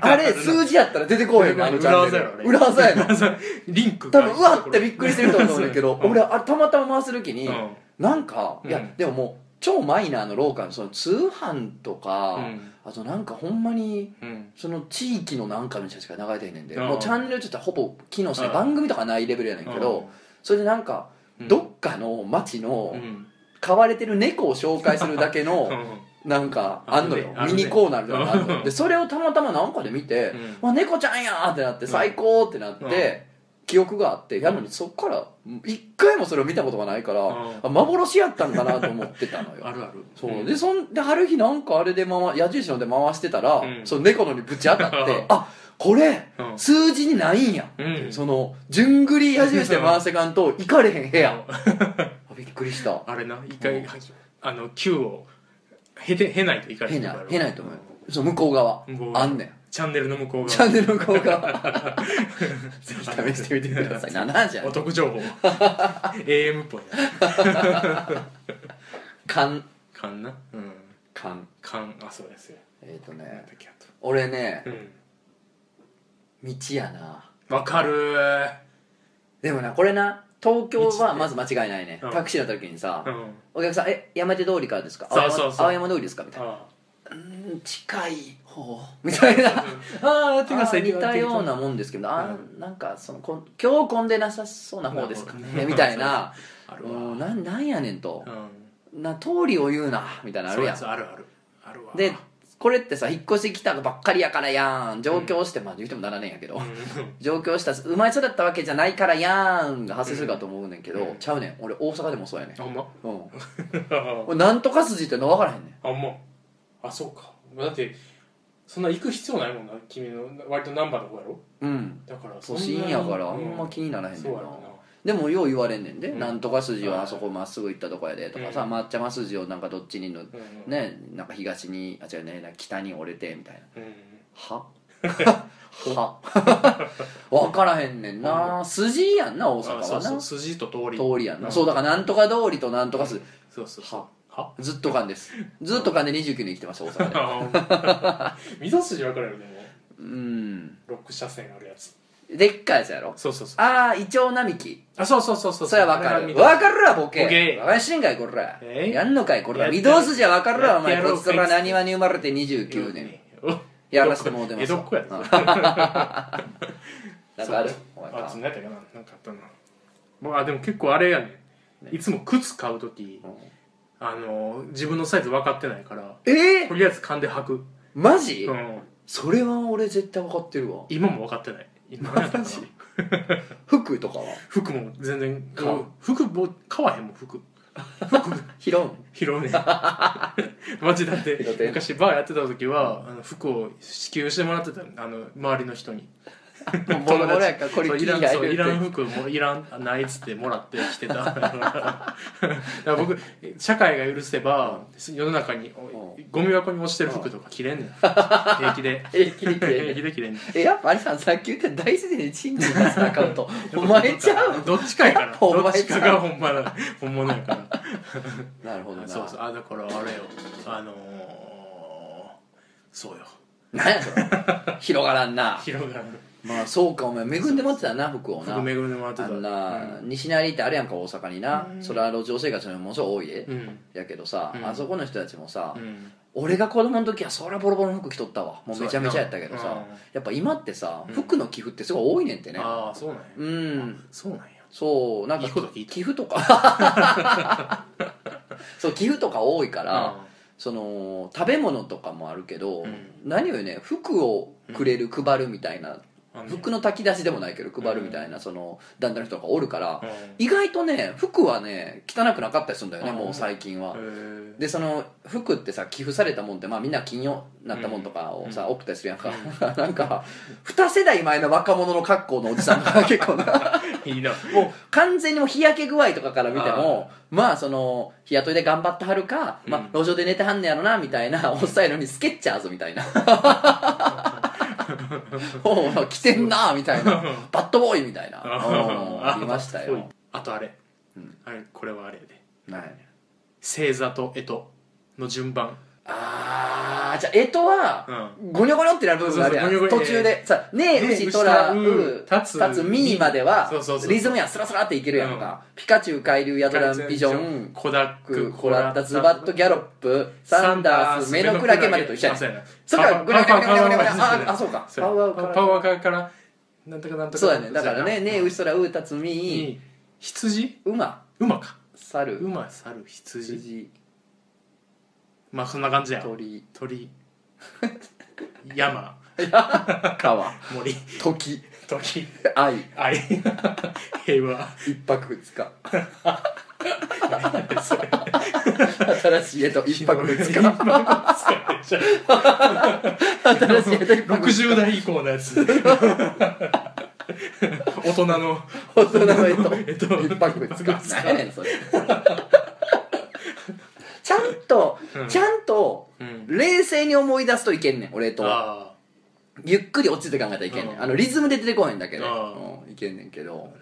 あれ数字やったら出てこうへんの あのチャンネル。裏技やろ リンク多分うわってびっくりしてると思うんだけどうん俺あれたまたま回す時にうん。なんかいやうんでももう超マイナーのローカルのその通販とかうん。あとなんかほんまにうん。その地域のなんかの人しか流れてへんねんでうん。もうチャンネルちょっとほぼ機能してない。うん。番組とかないレベルやねんけどそれでなんかうんどっかの町のうん。飼われてる猫を紹介するだけの なんかあんのよ。ミニコーナーみたいなのがあでそれをたまたまなんかで見てうん「わ猫ちゃんや!」ってなってうん。最高ってなっうん。て記憶があってやるのにそっから一回もそれを見たことがないから幻やったんだなと思ってたのよ。あるある。そう。でそんである日なんかあれで回矢印ので回してたら、うん。その猫のにぶち当たってうん。あこれうん。数字にないんや、うん。その順繰り矢印で回せかんと行かれへん部屋。あびっくりした。あれな一回うんあの Q をへてへないといかれへへないへないと思うよ。その向こう側。あんねん。チャンネルの向こう側。チャンネルの向こう側。ぜひ試してみてください。何 なんじゃん。お得情報。AM っぽいな。勘。勘な？うん。勘。勘。あそうですよ。えっ、ー、とね俺ねうん道やな。わかる。ーでもなこれな東京はまず間違いないね。うん。タクシーの時にさ、うん。お客さん「え山手通りからですか？そうそうそう。青山通りですか?」みたいな。あ「うーん近い方」みたいな。ああやってくださいー似たようなもんですけど。あーなんかそのこん今日混んでなさそうな方ですかね？みたいな。あるうなんなんやねんと。うん。な通りを言うな。みたいなのあるやん。そうあるある。あるわ。でこれってさ引っ越してきたばっかりやからやん。上京して、まあ言うても7年やけど、うん。上京した生まれ育ったわけじゃないからやんが発生するかと思うねんけど、うん。ちゃうねん。俺大阪でもそうやねん。あんま？うん。あ俺なんとか筋っての分からへんねん。んま？あそうか。だってそんな行く必要ないもんな君の。割と難波の方やろ？うん。だから都心やからあうんま気にならへんねんな。そうやろなでもよう言われんねんで、うん。なんとか筋ははい。あそこまっすぐ行ったとこやでとかさ、うん抹茶ま筋をなんかどっちにのうんねなんか東にあ違うねなんか北に折れてみたいな。うんは？は？分 からへんねんな。筋やんな大阪あそうそう。はな筋と通り。通りやんな、うん。そうだからなんとか通りとなんとか筋そうそうそう。は？は？ずっと勘です。ずっと勘で29年生きてました大阪で。あ 溝筋分かれるでもう。ん。ロック車線あるやつでっかいやつやろ？そうそうそう。ああイチョウ並木。あそうそうそうそうそりゃ分かる。分かるわボケ。ボケ。分かしんかいこらえ？いやんのかいこら御堂筋は分かるわお前。こいつら何話に生まれて29年。おやらせてもうてます江戸っ子やつうん。なんかある？お前あつ何やったかな？なんかあったな。もうあでも結構あれやねん。いつも靴買う時うん。あの自分のサイズ分かってないからえ？ーとりあえず勘で履く、マジ？うん、それは俺絶対分かってるわ。今も分かってない今やったかなマジ服とかは？服も全然買う。服もう買わへんもん服。服。拾うん拾うね。マジだって拾ってん昔バーやってた時はあの服を支給してもらってたの。あの周りの人にボロボロやからこれいらんそういらん服もいらんないっつってもらって。着てただから僕社会が許せば世の中にうゴミ箱に落ちてる服とか着れんねん。平気で。平気で着れんねん。平気で着れんねん。えやっぱあれさんさっき言った大自然にチンチン出すアカウント。お前ちゃう？どっちかやから。どっちかが本物本物やから。なるほどな。そうそう。あだからあれよ。あのー、そうよ。何やそれ。広がらんな。広がるまあそうかお前恵んで待ってたな服をな。服巡りで回ってた。あんな、うん。西成ってあるやんか大阪にな、うん。それは路上生活のものすごい多いで、うん。やけどさ、うん。あそこの人たちもさ、うん。俺が子供の時はそりゃボロボロの服着とったわ。もうめちゃめちゃやったけどさ。そうやな。うん。やっぱ今ってさうん。服の寄付ってすごい多いねんってね。ああそうなんや。うん。そうなんや。そうなんかいいこと聞いた寄付とか。そう寄付とか多いから、あその食べ物とかもあるけど、うん。何よりね服をくれる、配るみたいな服の炊き出しでもないけど配るみたいなその団体の人がおるからうん。意外とね服はね汚くなかったりするんだよねあもう最近は。でその服ってさ寄付されたもんって、まあ、みんな金曜になったもんとかをさ、うん。送ったりするやんか、なんか2世代前の若者の格好のおじさんが 結構な。もう完全にもう日焼け具合とかから見てもまあその日雇いで頑張ってはるか、まあうん、路上で寝てはんねやろなみたいなおっさんやのにスケッチャーズみたいな おう来てんなみたいな。バッドボーイみたいな。うんありましたよ。あとあれ、うん。あれこれはあれやで。はい星座と干支の順番あーじゃあ干支はうん。ゴニョゴニョってなる部分があるやん。途中で。さ「ねえねえ牛トラ牛ウトラウ立つ立つミー」まではリズムやんスラスラっていけるやんか。ピカチュウ海流ヤドランピジョンコダックコラッタズバットギャロップサンダースメノクラゲまでと一緒やねんそっからグラグラグラグラグラああそうか。パウアウからパワーからからなんとかなんとか。そうやねだからね「ねえ牛空ウータツミに羊？馬。馬か。猿。馬猿羊。羊まあそんな感じや鳥鳥。山。川。森。時。時。愛。愛。平和。一泊二日。それ。新しい絵と一泊二日。新しい絵と一泊二日。60代以降のやつ。大人の。大人のえっと一泊二日。二日。何やねんそれちゃんと、うん。ちゃんとうん。冷静に思い出すといけんねん俺と。あゆっくり落ち着いて考えたらいけんねうん。んあのリズムで出てこへんだけどいけんねんけど。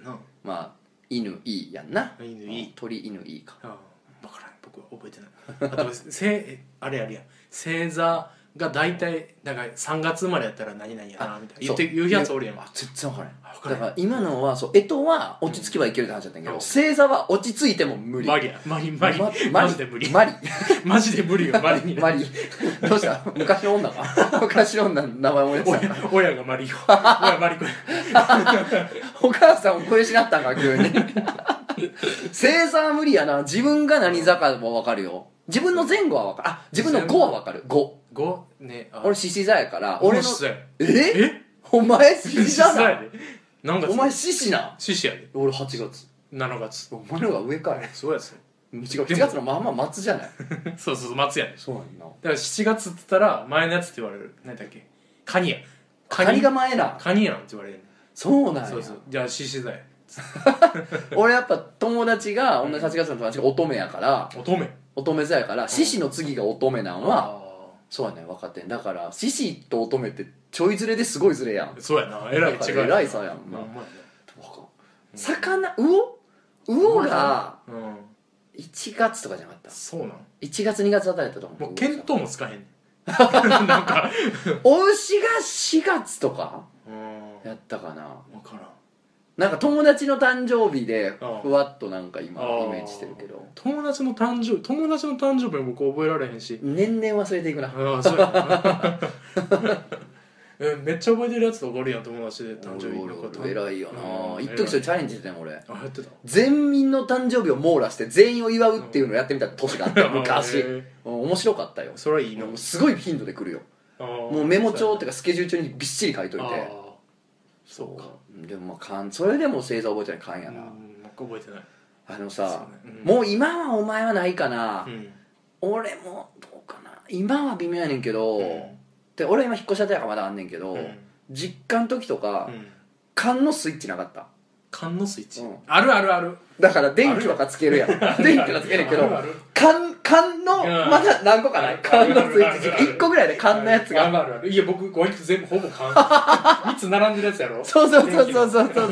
まあ犬いいやんな。犬いい。鳥犬いいか。ああ。分からん。僕は覚えてない。あとせえあれあれやん。星座が大体だから3月生まれやったら何々やなみたいな。言って言うやつおるやん。あ全然分からあ分からん。んだから今のはそう干支は落ち着けばいけるって話だったんやけどうん星座は落ち着いても無理。マリや。マリマリまマジで無理。マリ。マジで無理よ マリに。マリ。どうした？昔の女か？昔の女の名前思い出した？親親がマリよ。親マリコお母さんを声失ったんか急に。星座は無理やな。自分が何座かは分かるよ。自分の前後は分かる。あ自分の5は分かる。5 5ねあ。俺獅子座やから。俺の俺のえ？え？お前獅子座なやで。何月？お前獅子な獅子やで。俺8月。7月。お前の方が上かいそうやつよ違う7月のまあまあ末じゃない？そうそうそう松やでそうなんだだから7月っつったら前のやつって言われる。何だっけ？カニや。カニ。が前だカニやんって言われる。そうなんや。そうそう。じゃあ獅子座や。俺やっぱ友達が同じ8月の友達が乙女やから。乙女。乙女座やから獅子の次が乙女なんはあそうやね分かってんだから獅子と乙女ってちょいずれですごいずれやん。あそうやなえらい違うえらい差やんな。ほん魚魚？魚がなうん。1月とかじゃなかった？そうなん。1月2月あたりだったと思う。もう見当もつかへん なんか お牛が4月とかうん。やったかな。分からんなんか友達の誕生日でふわっとなんか今イメージしてるけど。友達の誕生日友達の誕生日も僕覚えられへんし。年々忘れていくな。ああそうや めっちゃ覚えてるやつとかおるやん友達で誕生日のこと。偉いよな。うん一時それチャレンジしてたよ俺。あやってた。全民の誕生日を網羅して全員を祝うっていうのをやってみた年があった昔。面白かったよ。それはいいのすごい頻度で来るよ。ももうメモ帳っていうかスケジュール帳にびっしり書いといて。そうか。うんでもまあかんそれでも星座覚えてないかんやな、うん僕覚えてない。あのさ、ね。うん。もう今はお前はないかな、うん。俺もどうかな。今は微妙やねんけど、うん。で俺今引っ越ししたてやからまだあんねんけど、うん。実家の時とか、うん。缶のスイッチなかった。缶のスイッチ。うん。あるあるある。だから電気とかつけるやん。電気とかつけるけどあるある。缶缶の、まだ何個かない？缶のスイーツ1個ぐらいで缶のやつが。あるある。いや、僕、こいつ全部ほぼ缶。3つ並んでるやつやろ？そうそうそうそうそうそう。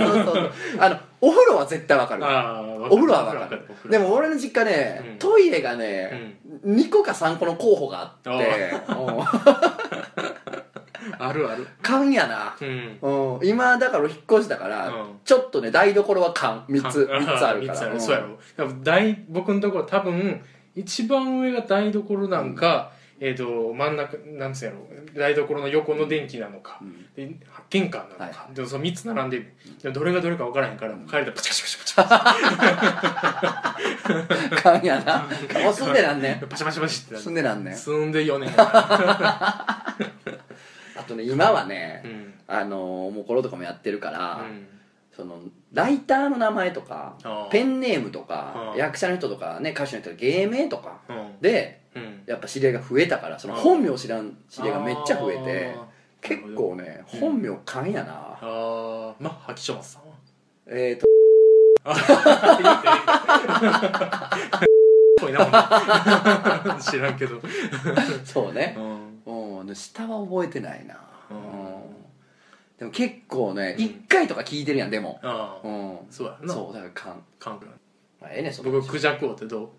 あの、お風呂は絶対わかる。お風呂はわかる。でも俺の実家ね、トイレがね、2個か3個の候補があって。あるある。缶やな。うん。今、だから引っ越しだから、ちょっとね、台所は缶、3つ、3つあるから。そうやろ。僕のところ多分、一番上が台所なんか、えっ、と真ん中なんつうやろ台所の横の電気なのか、ん。で玄関なのか、はでもその3つ並んでる。でもどれがどれか分からへんから、帰りたらパチパチパチパチ缶やな。もう住んでなんね パチパチパチってな住んでなんね住んで4年。あとね今はねら、うん。あのーもころとかもやってるから、うんそのライターの名前とかペンネームとか役者の人とかね歌手の人の芸名とかうん。でうん。やっぱ知り合いが増えたからその本名知らん知り合いがめっちゃ増えて結構ねうん本名勘やな。ああまあ吐きちょますさんは？えっと ぽいな 知らんけど。そうね。うん。下は覚えてないな。うん。うんでも結構ねうん。1回とか聞いてるやんでも。ああ。うん。そうやな。そうだから勘韓国まあええねその僕クジャク王ってど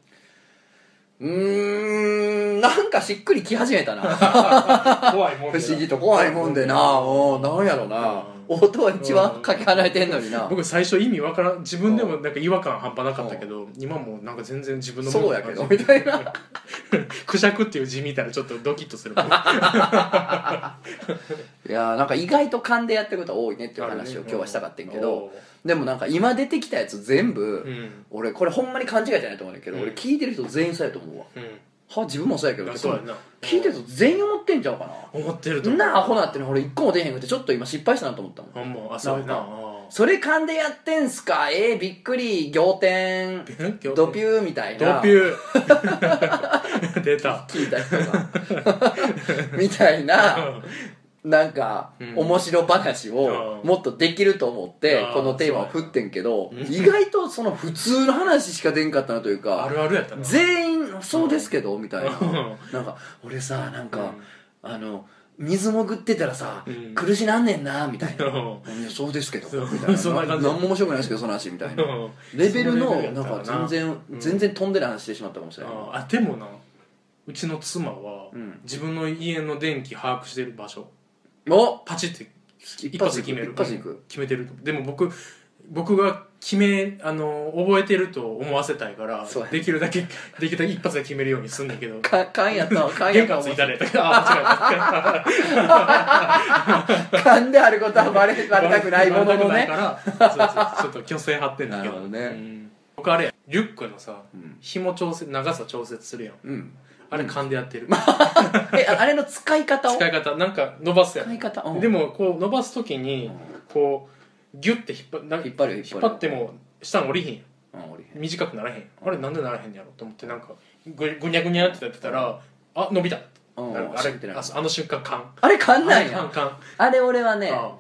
う？うーんなんかしっくりき始めたな。怖いも不思議と怖いもんでな。うんなんやろな音は一番かけ離れてんのにな。僕最初意味わからん自分でもなんか違和感半端なかったけど今もうなんか全然自分のものそうやけどみたいな。クジャクっていう字見たらちょっとドキッとする。いやーなんか意外と勘でやってること多いねっていう話を今日はしたかったんけどでもなんか今出てきたやつ全部うん。俺これほんまに勘違いじゃないと思うんだけどうん。俺聞いてる人全員そうやと思うわ。うんは自分もそうやけど聞いてる人全員思ってんちゃうかな。思ってるとなアホなっての俺一個も出へんくてちょっと今失敗したなと思ったもん。あもうあそうやな。それ勘でやってんすか？えー、びっくり仰天。ードピューみたいな。ドピュー。出た。聞いた人が。みたいななんか、うん。面白話をうん。もっとできると思ってこのテーマを振ってんけど意外とその普通の話しか出んかったなというあかるあるやったな。全員そうですけどみたいな。うん。なんか俺さなんかうん。あの水潜ってたらさうん。苦しなんねんなみたいな。う「いやそうですけど」みたいな。何も面白くないですけどその話みたいな。うん。レベルのなんか全然うん。全然飛んでる話してしまったかもしれない。ああでもなうちの妻はうん。自分の家の電気把握してる場所おパチって一一発で決める。一発でいく。決めてるでも僕僕が決めあの覚えてると思わせたいからそうやできるだけ できるだけ一発で決めるようにすんねんけど。か勘やったわ。勘や玄ったわ関ついたらやったあ間違えた。勘であることはバレバレたくないもののね。バレたくないからそうそうちょっと虚勢張ってんだけど。なるほどね。うん。僕あれやリュックのさうん。紐調節長さ調節するやん。うんあれ勘でやってる。えああれの使い方を？使い方。なんか伸ばすやん。使い方うん。でもこう伸ばす時にこうギュッて引っ張な引っ張るよ引っ張っても下に降りひんやん。うん。俺短くならへんあれなんでならへんのやろと思ってなんかぐぐにゃぐにゃってやってたらあ伸びたうん。なるあれ知ってないああの瞬間勘。あれ勘なんや？勘勘。あれ俺はねあ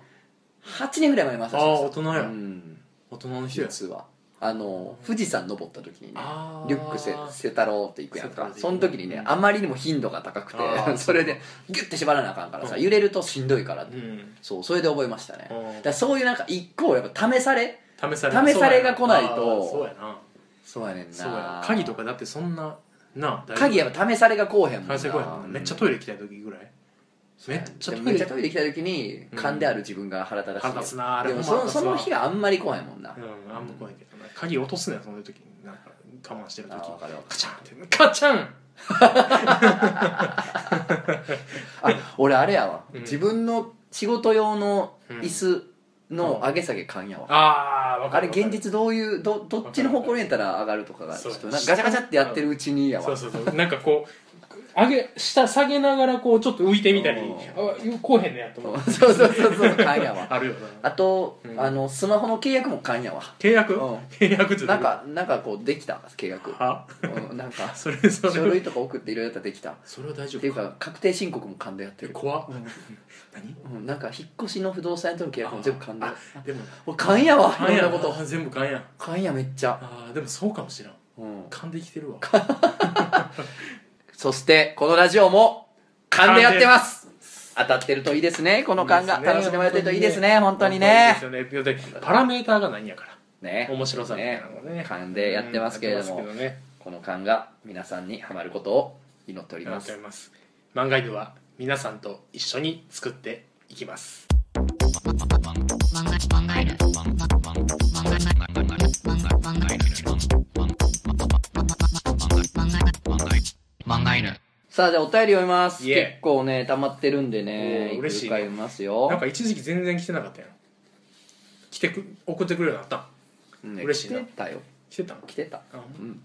8年ぐらい前にマスターあしました大人や。うん。大人の人や。実はあの富士山登った時にねリュックせ瀬太郎って行くやんか。その時にねうん。あまりにも頻度が高くて それでギュッて縛らなあかんからさうん。揺れるとしんどいから。うん。そうそれで覚えましたね。うん。だそういうなんか一個やっぱ試され試され試されが来ないとそうやな。そうやねんな。な鍵とかだってそんななあ鍵やっぱ試されがこうへんもんな。試されこうやんめっちゃトイレ行きたい時ぐらい？めっちゃトイレ。行きたい時にうん。勘である自分が腹立たしいでもそのその日があんまり来へんもんな。うんあんま怖いけど。な鍵落とすねんその時になんか我慢してる時。あ分かるわカチャンって。カチャン。あ俺あれやわ、うん。自分の仕事用のうん。椅子の上げ下げ勘やわ、ああ分かあれ現実どういうどどっちの方向にやったら上がるとかがちょっとなんかガチャガチャってやってるうちにやわ。そうそうそう。なんかこう上げ下下げながらこうちょっと浮いてみたり。うん。あこうへんねやと思う。そうそうそうそう勘 やわ。あるよな。あと、うん。あのスマホの契約も勘やわ。契約？うん。契約ってなんかなんかこうできた契約、は？うん、なんか それそれ。書類とか送っていろいろやったらできた。っそれは大丈ていう夫かか確定申告も勘でやってる。怖っ。何？うん、なんか引っ越しの不動産屋との契約も全部勘で。あでも。俺勘やわ。いろんなこと。あ全部勘や。勘やめっちゃ、あーでもそうかもしれん。うん、勘で生きてるわそしてこのラジオも勘でやってます。当たってるといいですね。この勘がいいね。楽しんでもらえてるといいですね。本当にね。にですよね。だってパラメーターがないんやから。ね。面白さみたいなのがね。勘でやってますけれども。ね。この勘が皆さんにはまることを祈っておりありがます。とうございます。漫画犬は皆さんと一緒に作っていきますさあじゃあお便り読みます。結構ね溜まってるんでね嬉しいね。読みますよ。なんか一時期全然来てなかったやん来てく送ってくれるようになった。ね嬉しいな来てたよ。来てたん来てた。あうん、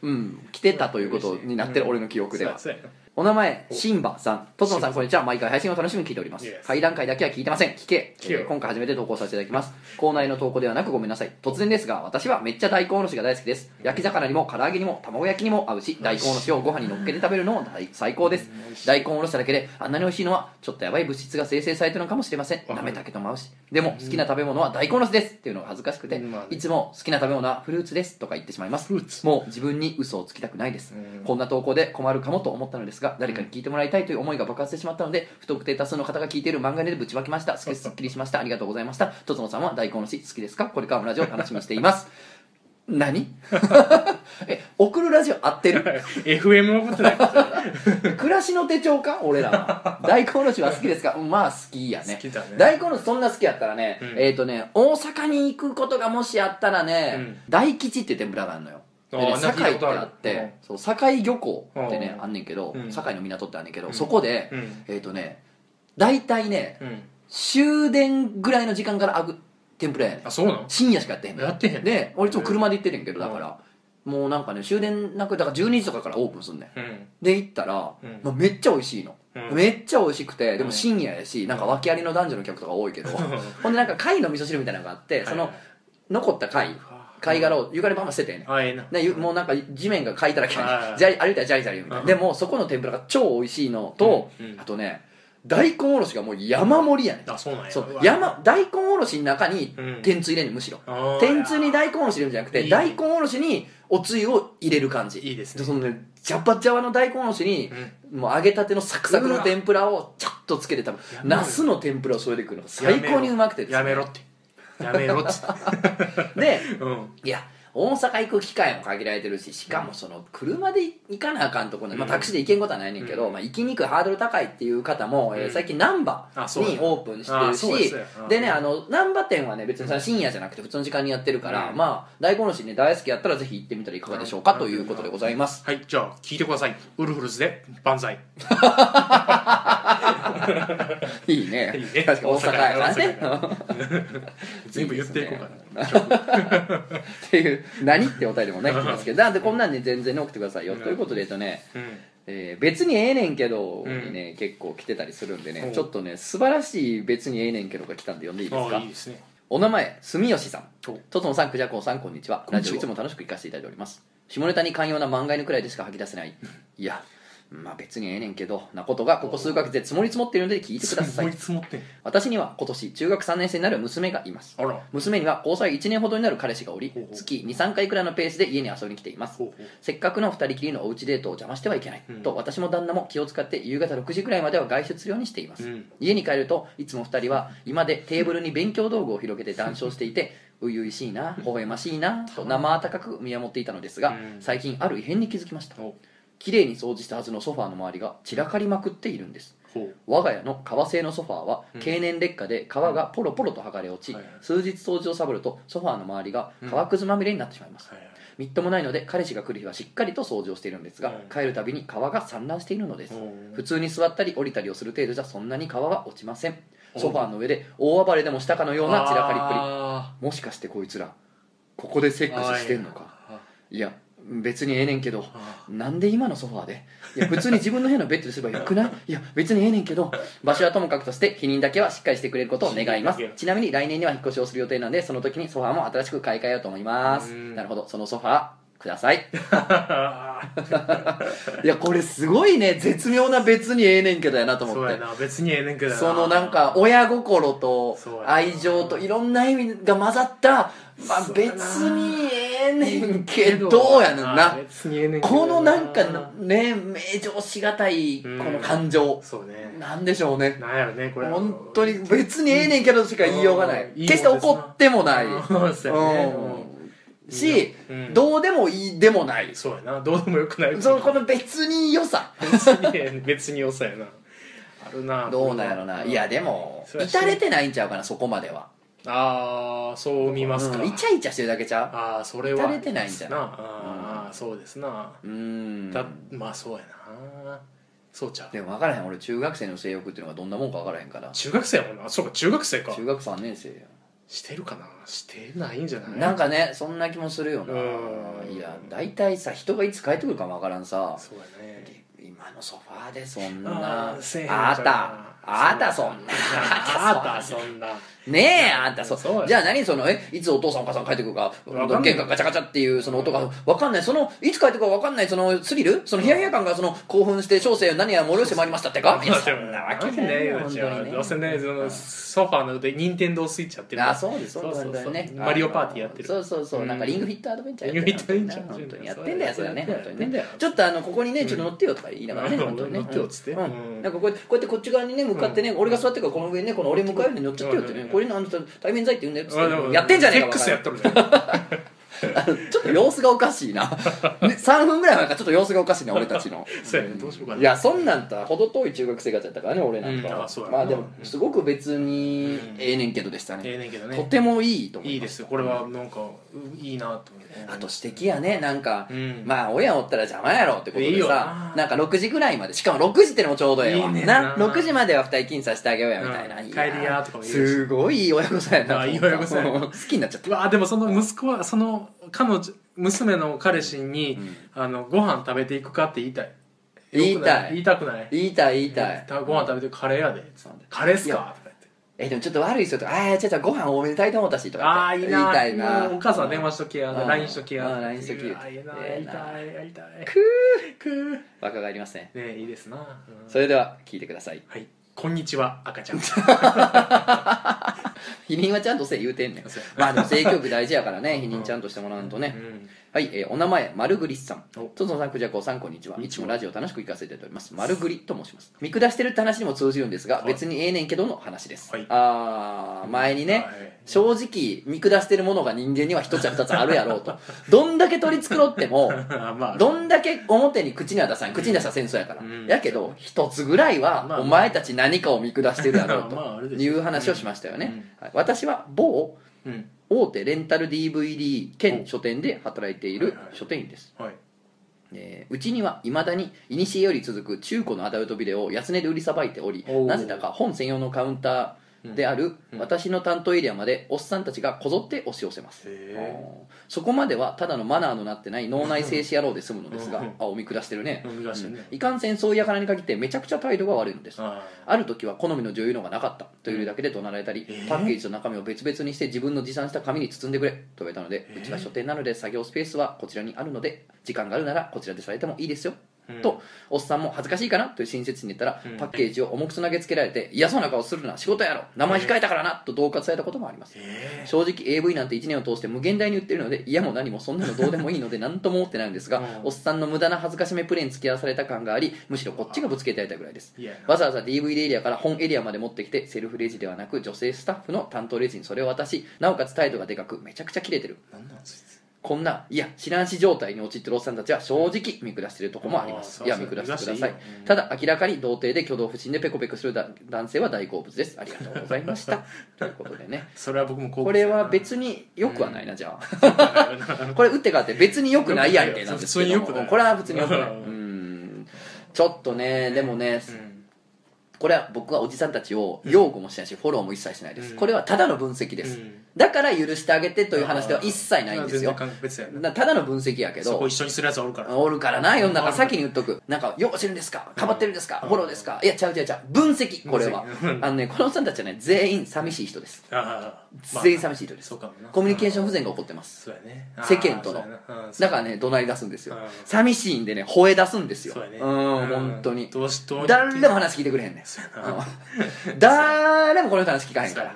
うん、来てたということになってる、俺の記憶では。そうやそうやお名前シンバさん。とつのさんこんにちは。毎回配信を楽しみに聞いております。Yes 会談会だけは聞いてません。聞け。聞けよ。えー今回初めて投稿させていただきます。コーナーへの投稿ではなくごめんなさい。突然ですが私はめっちゃ大根おろしが大好きです。焼き魚にも唐揚げにも卵焼きにも合うし大根おろしをご飯に乗っけて食べるのも大最高です大根おろしただけであんなに美味しいのはちょっとやばい物質が生成されてるのかもしれません。なめたけとも合うし。でも好きな食べ物は大根おろしですっていうのが恥ずかしくていつも好きな食べ物はフルーツですとか言ってしまいます。もう自分に嘘をつきたくないです。うん。こんな投稿で困るかもと思ったのですが誰かに聞いてもらいたいという思いが爆発してしまったので不特定多数の方が聞いている漫画でぶちまきました。す。っきりしました。ありがとうございました。とつのさんは大根おろし好きですか？これからもラジオを楽しみにしています。何？え送るラジオ合ってる？FM 送ってない暮らしの手帳か？俺らは。大根おろしは好きですか？うんまあ好きやね。好きだね。大根おろしそんな好きやったらね、うん。えっ、とね大阪に行くことがもしあったらね、うん。大吉って天ぷらがあるのよでね堺ってあって、そう堺漁港ってねうん。あんねんけど、うん。堺の港ってあんねんけど、うん。そこで、うん。えっ、とね大体ねうん。終電ぐらいの時間からあぐ天ぷらやねん。あそうなの？深夜しかやってへんやってへんで俺いつも車で行ってんねんけどだから、もうなんかね終電なくだから12時とかからオープンすんねん。うん。で行ったら、うん。まあ、めっちゃ美味しいの、うん。めっちゃ美味しくてでもうん。深夜やしなんか訳ありの男女の客とか多いけど。ほんでなんか貝の味噌汁みたいなのがあってその残った貝貝殻を床にバンバン捨ててんねん。あええなね、ゆもうなんか地面がかいたらけはいじゃ歩いたらジャリジャリみたいな。うん。でもそこの天ぷらが超美味しいのと、うんうん。あとね大根おろしがもう山盛りやねん。あそうなんや。そう。わ。山大根おろしの中にうん。天つゆ入れんねんむしろ。あー。天つゆに大根おろし入れるんじゃなくていい大根おろしにおつゆを入れる感じ。いいですね。そのねジャバジャバの大根おろしに、もう揚げたてのサクサクの天ぷらをちょっとつけて食べやめろよ。ナスの天ぷらを添えてくるのが最高にうまくてですね。やめろってやめろっつって。でうん。いや大阪行く機会も限られてるししかもその車で行かなあかんところ、まあ、うん。タクシーで行けんことはないねんけど、うん。まあ、行きにくいハードル高いっていう方も、えーうん最近難波にオープンしてるしでねあの難波店はね別に深夜じゃなくて普通の時間にやってるから、うん。まあ大根おろしね大好きやったらぜひ行ってみたらいかがでしょうかということでございます。はいじゃあ聞いてください。ウルフルズで万歳 いいね。いいね。確かに大阪やからね。全部言っていこうかな。って。いう何ってお便りもね来ますけど。なんでこんなんね全然ね送ってくださいよ。ということでえっとねうん。えー別にええねんけどうん。にね、結構来てたりするんでね、おちょっとね素晴らしい別にええねんけどが来たんで読んでいいですか。あいいですね。お名前住吉さん。おとつのさんくじゃこうさんこんにちは。こんにちは。ラジオいつも楽しく聞かせていただいております。下ネタに寛容な漫画犬くらいでしか吐き出せない。いやまあ別にええねんけどなことがここ数ヶ月で積もり積もっているので聞いてください。もういつ持ってん。私には今年中学3年生になる娘がいます。あら。娘には交際1年ほどになる彼氏がおりほうほう。月23回くらいのペースで家に遊びに来ています。ほうほう。せっかくの2人きりのおうちデートを邪魔してはいけない、うん。と私も旦那も気を使って夕方6時くらいまでは外出するようにしています、うん。家に帰るといつも2人は居間でテーブルに勉強道具を広げて談笑していて 初々しいな微笑ましいなと生温かく見守っていたのですが、うん。最近ある異変に気づきました。お綺麗に掃除したはずのソファーの周りが散らかりまくっているんです。我が家の革製のソファーはうん。経年劣化で革がポロポロと剥がれ落ち、はいはい。数日掃除をサボるとソファーの周りが革くずまみれになってしまいます、はいはい。みっともないので彼氏が来る日はしっかりと掃除をしているんですが、うん。帰るたびに皮が散乱しているのです。普通に座ったり降りたりをする程度じゃそんなに皮は落ちません。おソファーの上で大暴れでもしたかのような散らかりっぷり。あもしかしてこいつらここでセックスしてんのか。いや別にええねんけどあなんで今のソファーで？いや普通に自分の部屋のベッドですればよくない？いや別にええねんけど場所はともかくとして否認だけはしっかりしてくれることを願います。ちなみに来年には引っ越しをする予定なんでその時にソファーも新しく買い替えようと思います。うん。なるほど。そのソファーください。あ いやこれすごいね。絶妙な別にええねんけどやなと思そうやってな。別にええねんけどな。そのなんか親心と愛情といろんな意味が混ざったまあ別にええねんけどやねんあな。別にええねんけどこのなんかね名状しがたいこの感情。そうね。なんでしょうね。なんやろねこれ。本当に別にええねんけどしか言いようがない。うん。決して怒ってもない。うん。そうやね。うんしうん。どうでもいいでもない。そうやな。どうでもよくない。そのこの別に良さ。別に良さやな。あるな。どうなんやろな。いやでも至れてないんちゃうかなそこまでは。ああそう見ますか。うんイチャイチャしてるだけちゃああそれは至れてないんじゃなああそうですな。うん。だまあそうやな。そうちゃう。でも分からへん。俺中学生の性欲っていうのがどんなもんか分からへんから。中学生やもんな。そうか中学生か。中学3年生やしてるかな？してないんじゃない？なんかねそんな気もするよな。うん。いや大体さ人がいつ帰ってくるかもわからんさ。そうやね。今のソファーでそんな。あーせえへんあじゃん。った。あったそんな。あったそんなねえあんたそそうやじゃあ何そのえいつお父さんお母さん帰ってくるかわかんない。玄関ガチャガチャっていうその音が分かんない。そのいつ帰ってくるか分かんないそのスリル？そのヒヤヒヤ感がその興奮して小生何や催してまいりましたってか？いやそんなわけないよ本当にね。どうせねそのソファーの上で任天堂スイッチやってるあそうですそうなんだよね。マリオパーティーやってる。そうそうそう。なんかリングフィットアドベンチャーやってる。リングフィットアドベンチャー。本当に。やってんだよそれはね。本当にね。ちょっとあのここにねちょっと乗ってよとか言いながらねうん。本当にね。乗ってよっつってなんかこうやってこうやってこっち側にね向かってね俺が座ってるからこの上にねこの俺向かうように乗っちゃってよってねうんこれのあの人対面罪って言うんだよっつってやってんじゃねえかやっとるね あのちょっと様子がおかしいな、ね、3分ぐらい前からちょっと様子がおかしいな俺たちの。そうやね。どうしようかな。いやそんなんとは程遠い中学生活やったからね俺なんうん。あそうやな。まあでもすごく別にうん。ええねんけどでしたね、ええねんけどね。とてもいいと思いいいまですすよ。これはなんかういいなと思って。あと指摘やねなんか、うん。まあ親おったら邪魔やろってこといいよでさな。なんか6時ぐらいまで。しかも6時ってのもちょうどええわ。いいねんな。な6時までは二人禁させてあげようやみたいな、うん。い帰りやとかも言うし。すごいいい親御さんやなあいい親御さんや。な 好きになっちゃった。うわでもその息子はその彼女娘の彼氏に、あのご飯食べていくかって言いたい言いたい言いたくない言いたい言いたいご飯食べてカレーやでカレーっすかとか言ってえでもちょっと悪いっすよとかああちょっとご飯多めに炊いてもったしとかああいいな言いたいなお母さん電話しときや LINE しときや LINE しときあいいなやりたいやりたいくくーー若がありますねねいいですな、それでは聞いてくださいはいこんにちは赤ちゃん。否認はちゃんとせえ言うてんねんまあでも性教育大事やからね否認ちゃんとしてもらわんとね。うんはい、えーお名前マルグリスさん。お。トゾンさんクジャコさんこんにちは。いつもラジオ楽しく聞かせていただいております。マルグリと申します。見下してるって話にも通じるんですがはい。別にええねんけどの話です、はい。ああ前にね、はい。正直見下してるものが人間には一つや二つあるやろうと。どんだけ取り繕っても あまあ。どんだけ表に口には出さん口に出したら戦争やから、うん。やけど一つぐらいはまあお前たち何かを見下してるやろうと いう話をしましたよね、はい。私は某うん大手レンタル DVD 兼書店で働いている書店員です、はい。えーうちにはいまだに古より続く中古のアダルトビデオを安値で売りさばいておりおー。なぜだか本専用のカウンターであるうん。私の担当エリアまでおっさんたちがこぞって押し寄せます。そこまではただのマナーのなってない脳内静止野郎で済むのですが。うん。あお見下してるね。いかんせんそういう輩に限ってめちゃくちゃ態度が悪いのです。あある時は好みの女優のがなかった。というだけで怒鳴られたり、えー。パッケージと中身を別々にして自分の持参した紙に包んでくれ。と言われたので、えー。うちは書店なので作業スペースはこちらにあるので時間があるならこちらでされてもいいですよ、うんとおっさんも恥ずかしいかなという親切に言ったら、うん。パッケージを重くつなげつけられて嫌そうな顔するな仕事やろ名前控えたからなと恫喝されたこともあります。え正直 AV なんて1年を通して無限大に売ってるので嫌も何もそんなのどうでもいいので 何とも思ってないんですが、うん。おっさんの無駄な恥ずかしめプレーに付き合わされた感がありむしろこっちがぶつけてやりたいぐらいです。いや。わざわざ DVD エリアから本エリアまで持ってきてセルフレジではなく女性スタッフの担当レジにそれを渡しなおかつ態度がでかくめちゃくちゃキレてる。なんなんそいつこんないや知らんし状態に陥ってるおっさんたちは正直見下してるとこもあります。いや見下してください。うん。ただ明らかに童貞で挙動不審でペコペコするだ男性は大好物です。ありがとうございました。ということでね。それは僕もここれは別に良くはないな、じゃあ。これ打って変わって別に良くないやんけなんですけど普通に良くないこれは普通に良くない。うん。うん。ちょっとねでもね、うん。これは僕はおじさんたちを擁護もしないしフォローも一切しないです、うん。これはただの分析です、うんだから許してあげてという話では一切ないんですよ。ただの分析やけど。そこ一緒にするやつおるから。おるからな世の中。先に言っとく。なんか「ようしてるんですか？かばってるんですか？うん。フォローですか?」いやちゃうちゃうちゃう。分析これは。あのねこのおっさんたちはね全員寂しい人です。全員寂しい人です。コミュニケーション不全が起こってます。そうやね。世間との。だからね怒鳴り出すんですよ。うん。寂しいんでね吠え出すんですよ。そうん本当に。どうしどう誰も話聞いてくれへんねん。誰もこの人話聞かへんから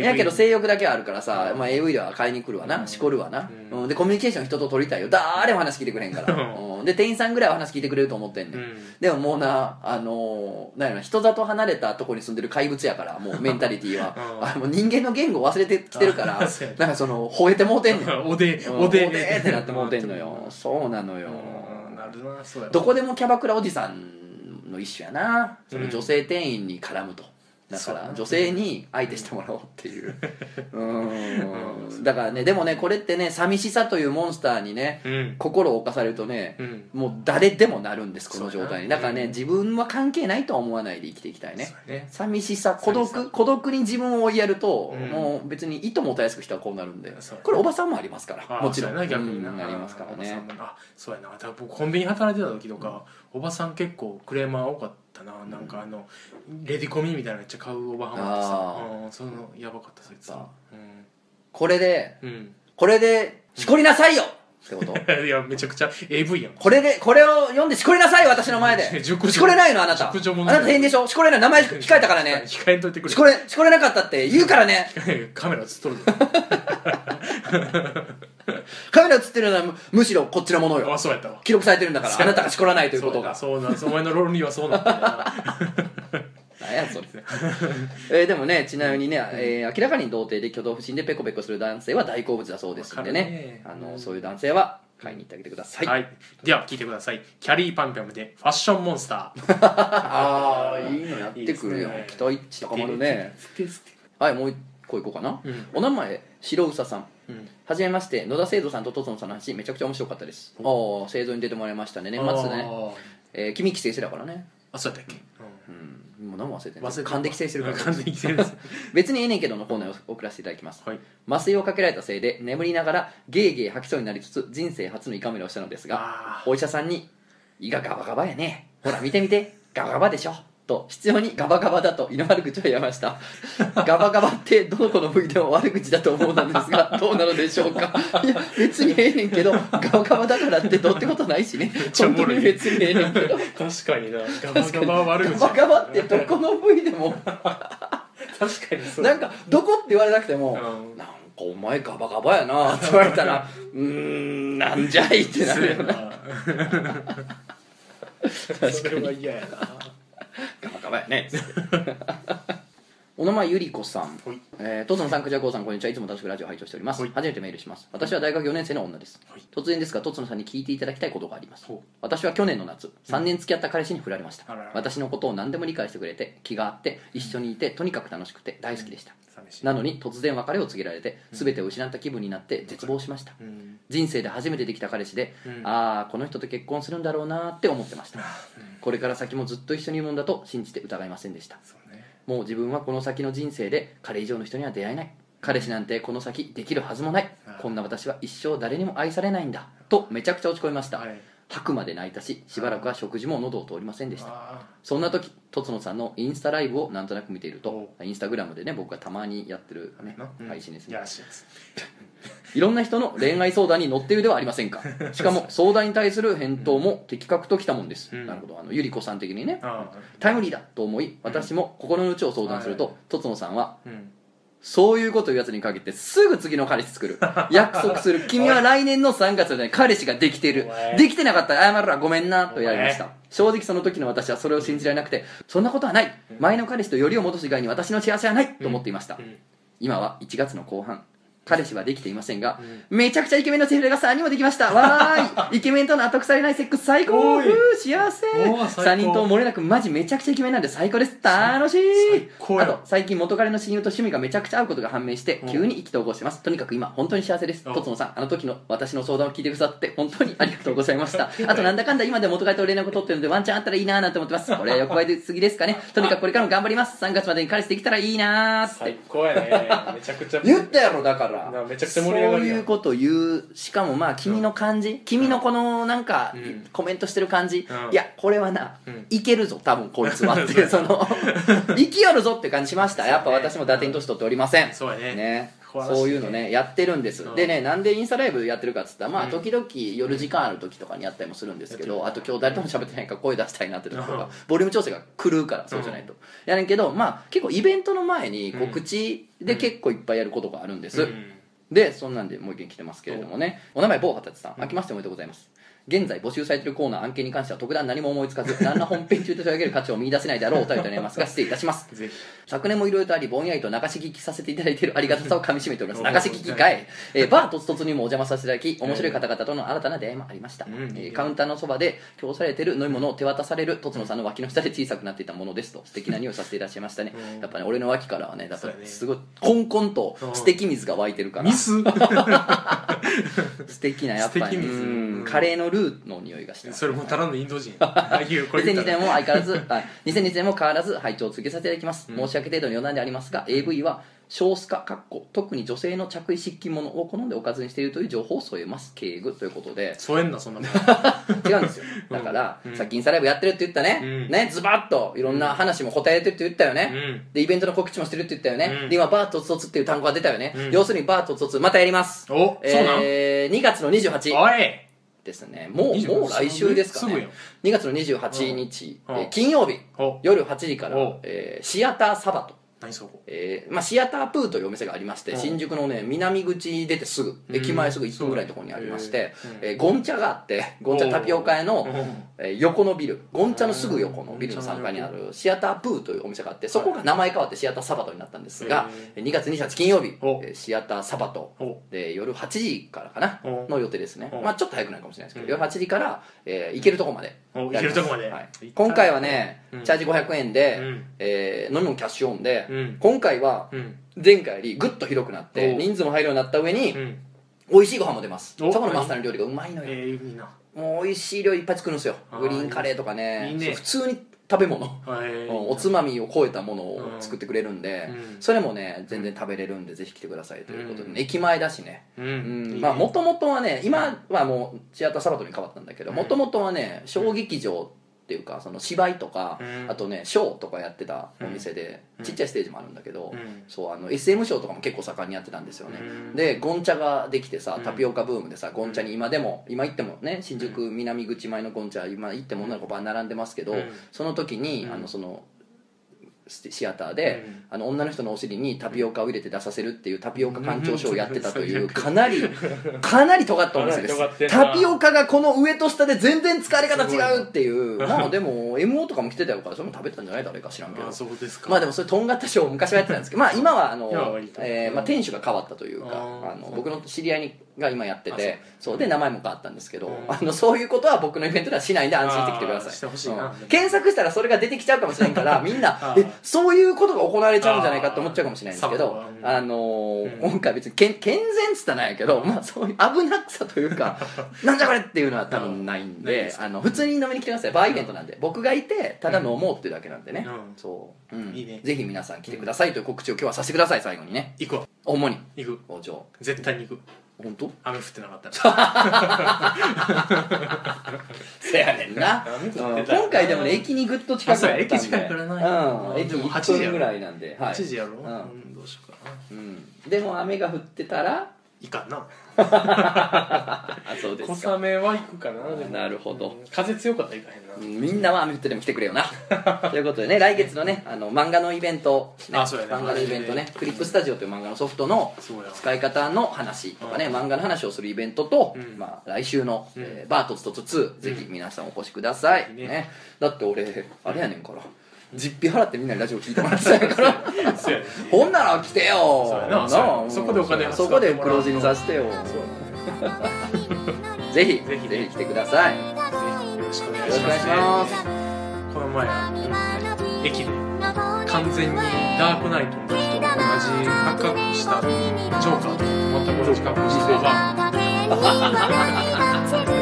やけど性欲だけはあるからさ、まあ、AV では買いに来るわな、しこるわな、うん。うん。でコミュニケーション人と取りたいよ。誰も話聞いてくれへんから、ううん。で店員さんぐらいは話聞いてくれると思ってんね、うん。んでももうなあのーなんやろな人里離れたとこに住んでる怪物やからもう メンタリティーは。うん。あもう人間の言語忘れてきてるからなんかその吠えてもうてんねん。おでうん。おでおでーってなってもうてんのよ。そうなのよ、うん。なるなそうやどこでもキャバクラおじさんの一種やな。そのうん女性店員に絡むと、だから女性に相手してもらおうっていう。うーん。だからねでもねこれってね寂しさというモンスターにねうん。心を侵されるとねうん。もう誰でもなるんですこの状態に。だからねうん。自分は関係ないとは思わないで生きていきたいね。ね。寂しさ孤独孤独に自分を追いやると、うん。もう別にいともたやすく人はこうなるんで。そうこれおばさんもありますからあもちろん。逆にな、りますからねあそうやな。だから僕コンビニ働いてた時とか、おばさん結構クレーマー多かったな、なんかあのレディコミみたいなのめっちゃ買うおばはんもいてさ。あうんそのやばかったそいつ。あう。これでん、うん、これでしこりなさいよってこと。いやめちゃくちゃ AV やん。これでこれを読んでしこりなさい私の前で。しこれないのあなた。あなた変でしょしこれない名前控えたからね。控えんといてくれ。しこれしこれなかったって言うからね。カメラ映っとるぞ。カメラ映ってるのはむむしろこっちのものよ。あそうやったわ。記録されてるんだから。あなたがしこらないということが。そうだそうなんお前の論理はそうなってるな 何やそれ。えーでもねちなみにね、えー明らかに童貞で挙動不審でペコペコする男性は大好物だそうですんでね。わかるね。あのそういう男性は買いに行ってあげてください、はい、では聞いてください。キャリーパンピャムでファッションモンスター。ああいいのやってくるよ。いいですね。期待値高まるね。ステステはいもう一個いこうかな、うん。お名前白うささん。うん。はじめまして野田聖人さんととつのさんの話めちゃくちゃ面白かったです。ああ製造に出てもらいましたね。年末ね、あー。えー、君帰省してだからね。あそうやったっけ、うんもう何も忘れてんね忘れて勘で帰省してるから。完全に帰省です別にええねんけどのコーナーを送らせていただきます。はい。麻酔をかけられたせいで眠りながらゲーゲー吐きそうになりつつ人生初の胃カメラをしたのですがあお医者さんに「胃がガバガバやね。ほら見て見て。ガバガバでしょ」と必要にガバガバだと胃の悪口を言いました。ガバガバってどの子の部位でも悪口だと思うのですがどうなのでしょうか？いや別にええねんけどガバガバだからってどうってことないしね。本当に別にええねんけど。確かにな。ガバガバは悪口。ガバガバってどこの部位でも。確かにそう。なんかどこって言われなくても、うん。なんかお前ガバガバやなって言われたらうーんなんじゃいってなるよな。な。それは嫌やなガバガバやねお名前ゆりこさんはいえー、とつのさんくじゃこうさんこんにちはいつも楽しくラジオ拝聴しております、はい初めてメールします私は大学4年生の女です、はい突然ですがとつのさんに聞いていただきたいことがありますほう私は去年の夏3年付き合った彼氏に振られ。ました、あらら私のことを何でも理解してくれ。て気があって一緒にいてとにかく楽しくて大好きでした、なのに突然別れを告げられて全てを失った気分になって絶望しました。うん。人生で初めてできた彼氏で、うん。ああこの人と結婚するんだろうなって思ってました。これから先もずっと一緒にいるもんだと信じて疑いませんでした。ね。もう自分はこの先の人生で彼以上の人には出会えない。彼氏なんてこの先できるはずもない。こんな私は一生誰にも愛されないんだ。とめちゃくちゃ落ち込みました、はい吐くまで泣いたししばらくは食事も喉を通りませんでした。あそんな時とつのさんのインスタライブをなんとなく見ているとおインスタグラムでね僕がたまにやってる、ね配信ですね。やらしいですいろんな人の恋愛相談に乗っているではありませんか。しかも相談に対する返答も的確ときたもんです、うん。なるほど。あのゆり子さん的にねあタイムリーだと思い私も心の内を相談するはととつのさんはーうんそういうこと言うやつに限ってすぐ次の彼氏作る。約束する。君は来年の3月までに彼氏ができてい。るできてなかったら謝るわ。ごめんな。と言われました。正直その時の私はそれを信じられなくてそんなことはない。前の彼氏とよりを戻す以外に私の幸せはない。と思っていました、うん。今は1月の後半彼氏はできていませんが、めちゃくちゃイケメンのセフレが3人もできました。わーい。イケメンとの後腐れないセックス最高幸せ。おー最高。3人とも漏れなくマジめちゃくちゃイケメンなんで最高です。楽しい。最高や。あと最近元彼の親友と趣味がめちゃくちゃ合うことが判明してうん。急に意気投合してます。とにかく今本当に幸せです。うん。とつのさんあの時の私の相談を聞いてくださって本当にありがとうございました。あとなんだかんだ今でも元彼と連絡を取ってるのでワンチャンあったらいいなーなんて思ってます。これは欲張りすぎですかね。とにかくこれからも頑張ります。3月までに彼氏できたらいいなーって。最高やね。めちゃくちゃ。言ったやろだからなめちゃくちゃ盛り上がるやん。そういうこと言うしかもまあ君の感じ、君のこのなんか、うん。コメントしてる感じ、うん。いやこれはな、うん。いけるぞ多分こいつはっていう その生きよるぞって感じしました。やっぱ私も打点年取っておりません。そうやね。ね。こう話してそういうのねやってるんです、うん。でねなんでインスタライブやってるかっつったらまあうん。時々夜時間ある時とかにやったりもするんですけど、あと今日誰とも喋ってないから声出したいなって時とか、うん。ボリューム調整が狂うからそうじゃないと、やねんけどまあ結構イベントの前に告知で結構いっぱいやることがあるんです、うん。でそんなんでもう一件来てますけれどもね。お名前某二十歳さん。明けましておめでとうございます現在募集されているコーナー案件に関しては特段何も思いつかず 何ら本編中で取り上げる価値を見出せないであろうお便りとなりますが失礼いたします昨年もいろいろとありぼんやりと流し聞きさせていただいているありがたさをかみしめております流し聞きかい、えーバーとつとつにもお邪魔させていただき面白い方々との新たな出会いもありました、うん。えーカウンターのそばで供されている飲み物を手渡されるとつのさんの脇の下で小さくなっていたものですと素敵な匂いさせていらっしゃいましたね。うん。やっぱね俺の脇からはねやっぱそうやね。すごいコンコンと素敵水が湧いてるから。ミス 素敵なやっぱり素敵水。うん。カレーのルーの匂いがしてそれもただのインド人。ああいうこれ言った2002ら年も相変わらず あ2002年も変わらず拝聴を続けさせていただきます、うん。申し訳程度に余談でありますが AV は少数化かっこ特に女性の着衣湿巾物を好んでおかずにしているという情報を添えます。敬具ということで。添えんなそんな 違うんですよ。だから、うん。さっきインスタライブやってるって言ったね、うん。ねズバッといろんな話も答えてるって言ったよね、うん。でイベントの告知もしてるって言ったよね、うん。で今バートツトツっていう単語が出たよね、うん。要するにバートツトツまたやります。おそうなん？えー、2月の28おいですね。もう20もう来週ですかね。2月の28日、金曜日。お夜8時からお、えーシアターサバト、何そこ？えーまあ、シアタープーというお店がありましてうん。新宿のね南口出てすぐうん。駅前すぐ1分ぐらいのところにありまして、そうえーゴンチャがあってゴンチャタピオカ屋のうん。えー横のビルゴンチャのすぐ横のビルの3階にあるシアタープーというお店があってそこが名前変わってシアターサバトになったんですが2月28日金曜日お。えーシアターサバトお。で夜8時からかなお。の予定ですね。お。まあちょっと早くなるかもしれないですけどうん。夜8時から、えー行けるとこまでおやります。行けるとこまで。はい。行った今回はね、うんチャージ500円で、うん。えー飲み物キャッシュオンで、うん。今回はうん。前回よりぐっと広くなってお人数も入るようになった上に、うん。美味しいご飯も出ます。そおこのマスターの料理がうまいのよ、えーいいな。もう美味しい料理いっぱい作るんですよ。グリーンカレーとかね。ね。普通に食べ物、おつまみを超えたものを作ってくれるんで、うん。それもね全然食べれるんでぜひ来てくださいということで、うん。駅前だしね。もともとはね今はもうシアターサバトに変わったんだけどうん。もともとはね小劇場っていうかその芝居とか、うん。あとねショーとかやってたお店で、うん。ちっちゃいステージもあるんだけど、うん。そうあの SM ショーとかも結構盛んにやってたんですよね、うん。でゴンチャができてさうん。タピオカブームでさゴンチャに今でも今行ってもね新宿南口前のゴンチャ今行っても女の子バー並んでますけど、うん。その時に、うん。あのそのシシアターで、うん。あの女の人のお尻にタピオカを入れて出させるっていうタピオカ館長ショーをやってたといううん。かなり かなり尖ったお店です。タピオカがこの上と下で全然使われ方違うっていう。まあでも MO とかも来てたよからそれも食べてたんじゃない誰か知らんけどあそうですか。まあでもそれとんがったショーを昔はやってたんですけどまあ今はあの えーまあ店主が変わったというかあの僕の知り合いにが今やってあてそう。で名前も変わったんですけどうん。あのそういうことは僕のイベントではしないんで安心してきてください。してほしいな。うん。検索したらそれが出てきちゃうかもしれんから みんなえそういうことが行われちゃうんじゃないかって思っちゃうかもしれないんですけどあの今回別にけん健全っつったらないけどまあそういう危なさというか なんじゃこれっていうのは多分ないんであの普通に飲みに来てください。バーイベントなんで。僕がいてただ飲もうっていうだけなんでね。うん。そう。うん。いいね。ぜひ皆さん来てくださいという告知を今日はさせてください最後にね。行くわ。主に。行く。絶対に行く本当？雨降ってなかったら。せやねんな、今回でもね駅にぐっと近くだったんで。駅近いからな。うん。駅でも8 1時やろ。分ぐらいなんで、はい、8時やろ。ううんんどうしようかな。うん、でも雨が降ってたらいかんな。あ そうですか。小雨は行くかなでも。なるほど。うん。風強かったら行かへんな。うんみんなは雨降ってでも来てくれよな。ということでね来月のねあの漫画のイベント、ね、あそうやね。漫画のイベントねクリップスタジオという漫画のソフトのそうや使い方の話とかね、うん。漫画の話をするイベントと、うん。まあ、来週の、うん。えーバートツとツ2、ぜひ皆さんお越しください、ぜひね。ね。だって俺あれやねんから実費払ってみんなにラジオ聞いてもらってたんやから。ほんなら来てよ。な。そこでお金そこで黒字にさせてよ。ぜひぜひね。ぜひ来てください。よよろしくお願いろします。ますこの前駅で完全にダークナイトの時と同じ発覚したジョーカーと全く同じ格好した人が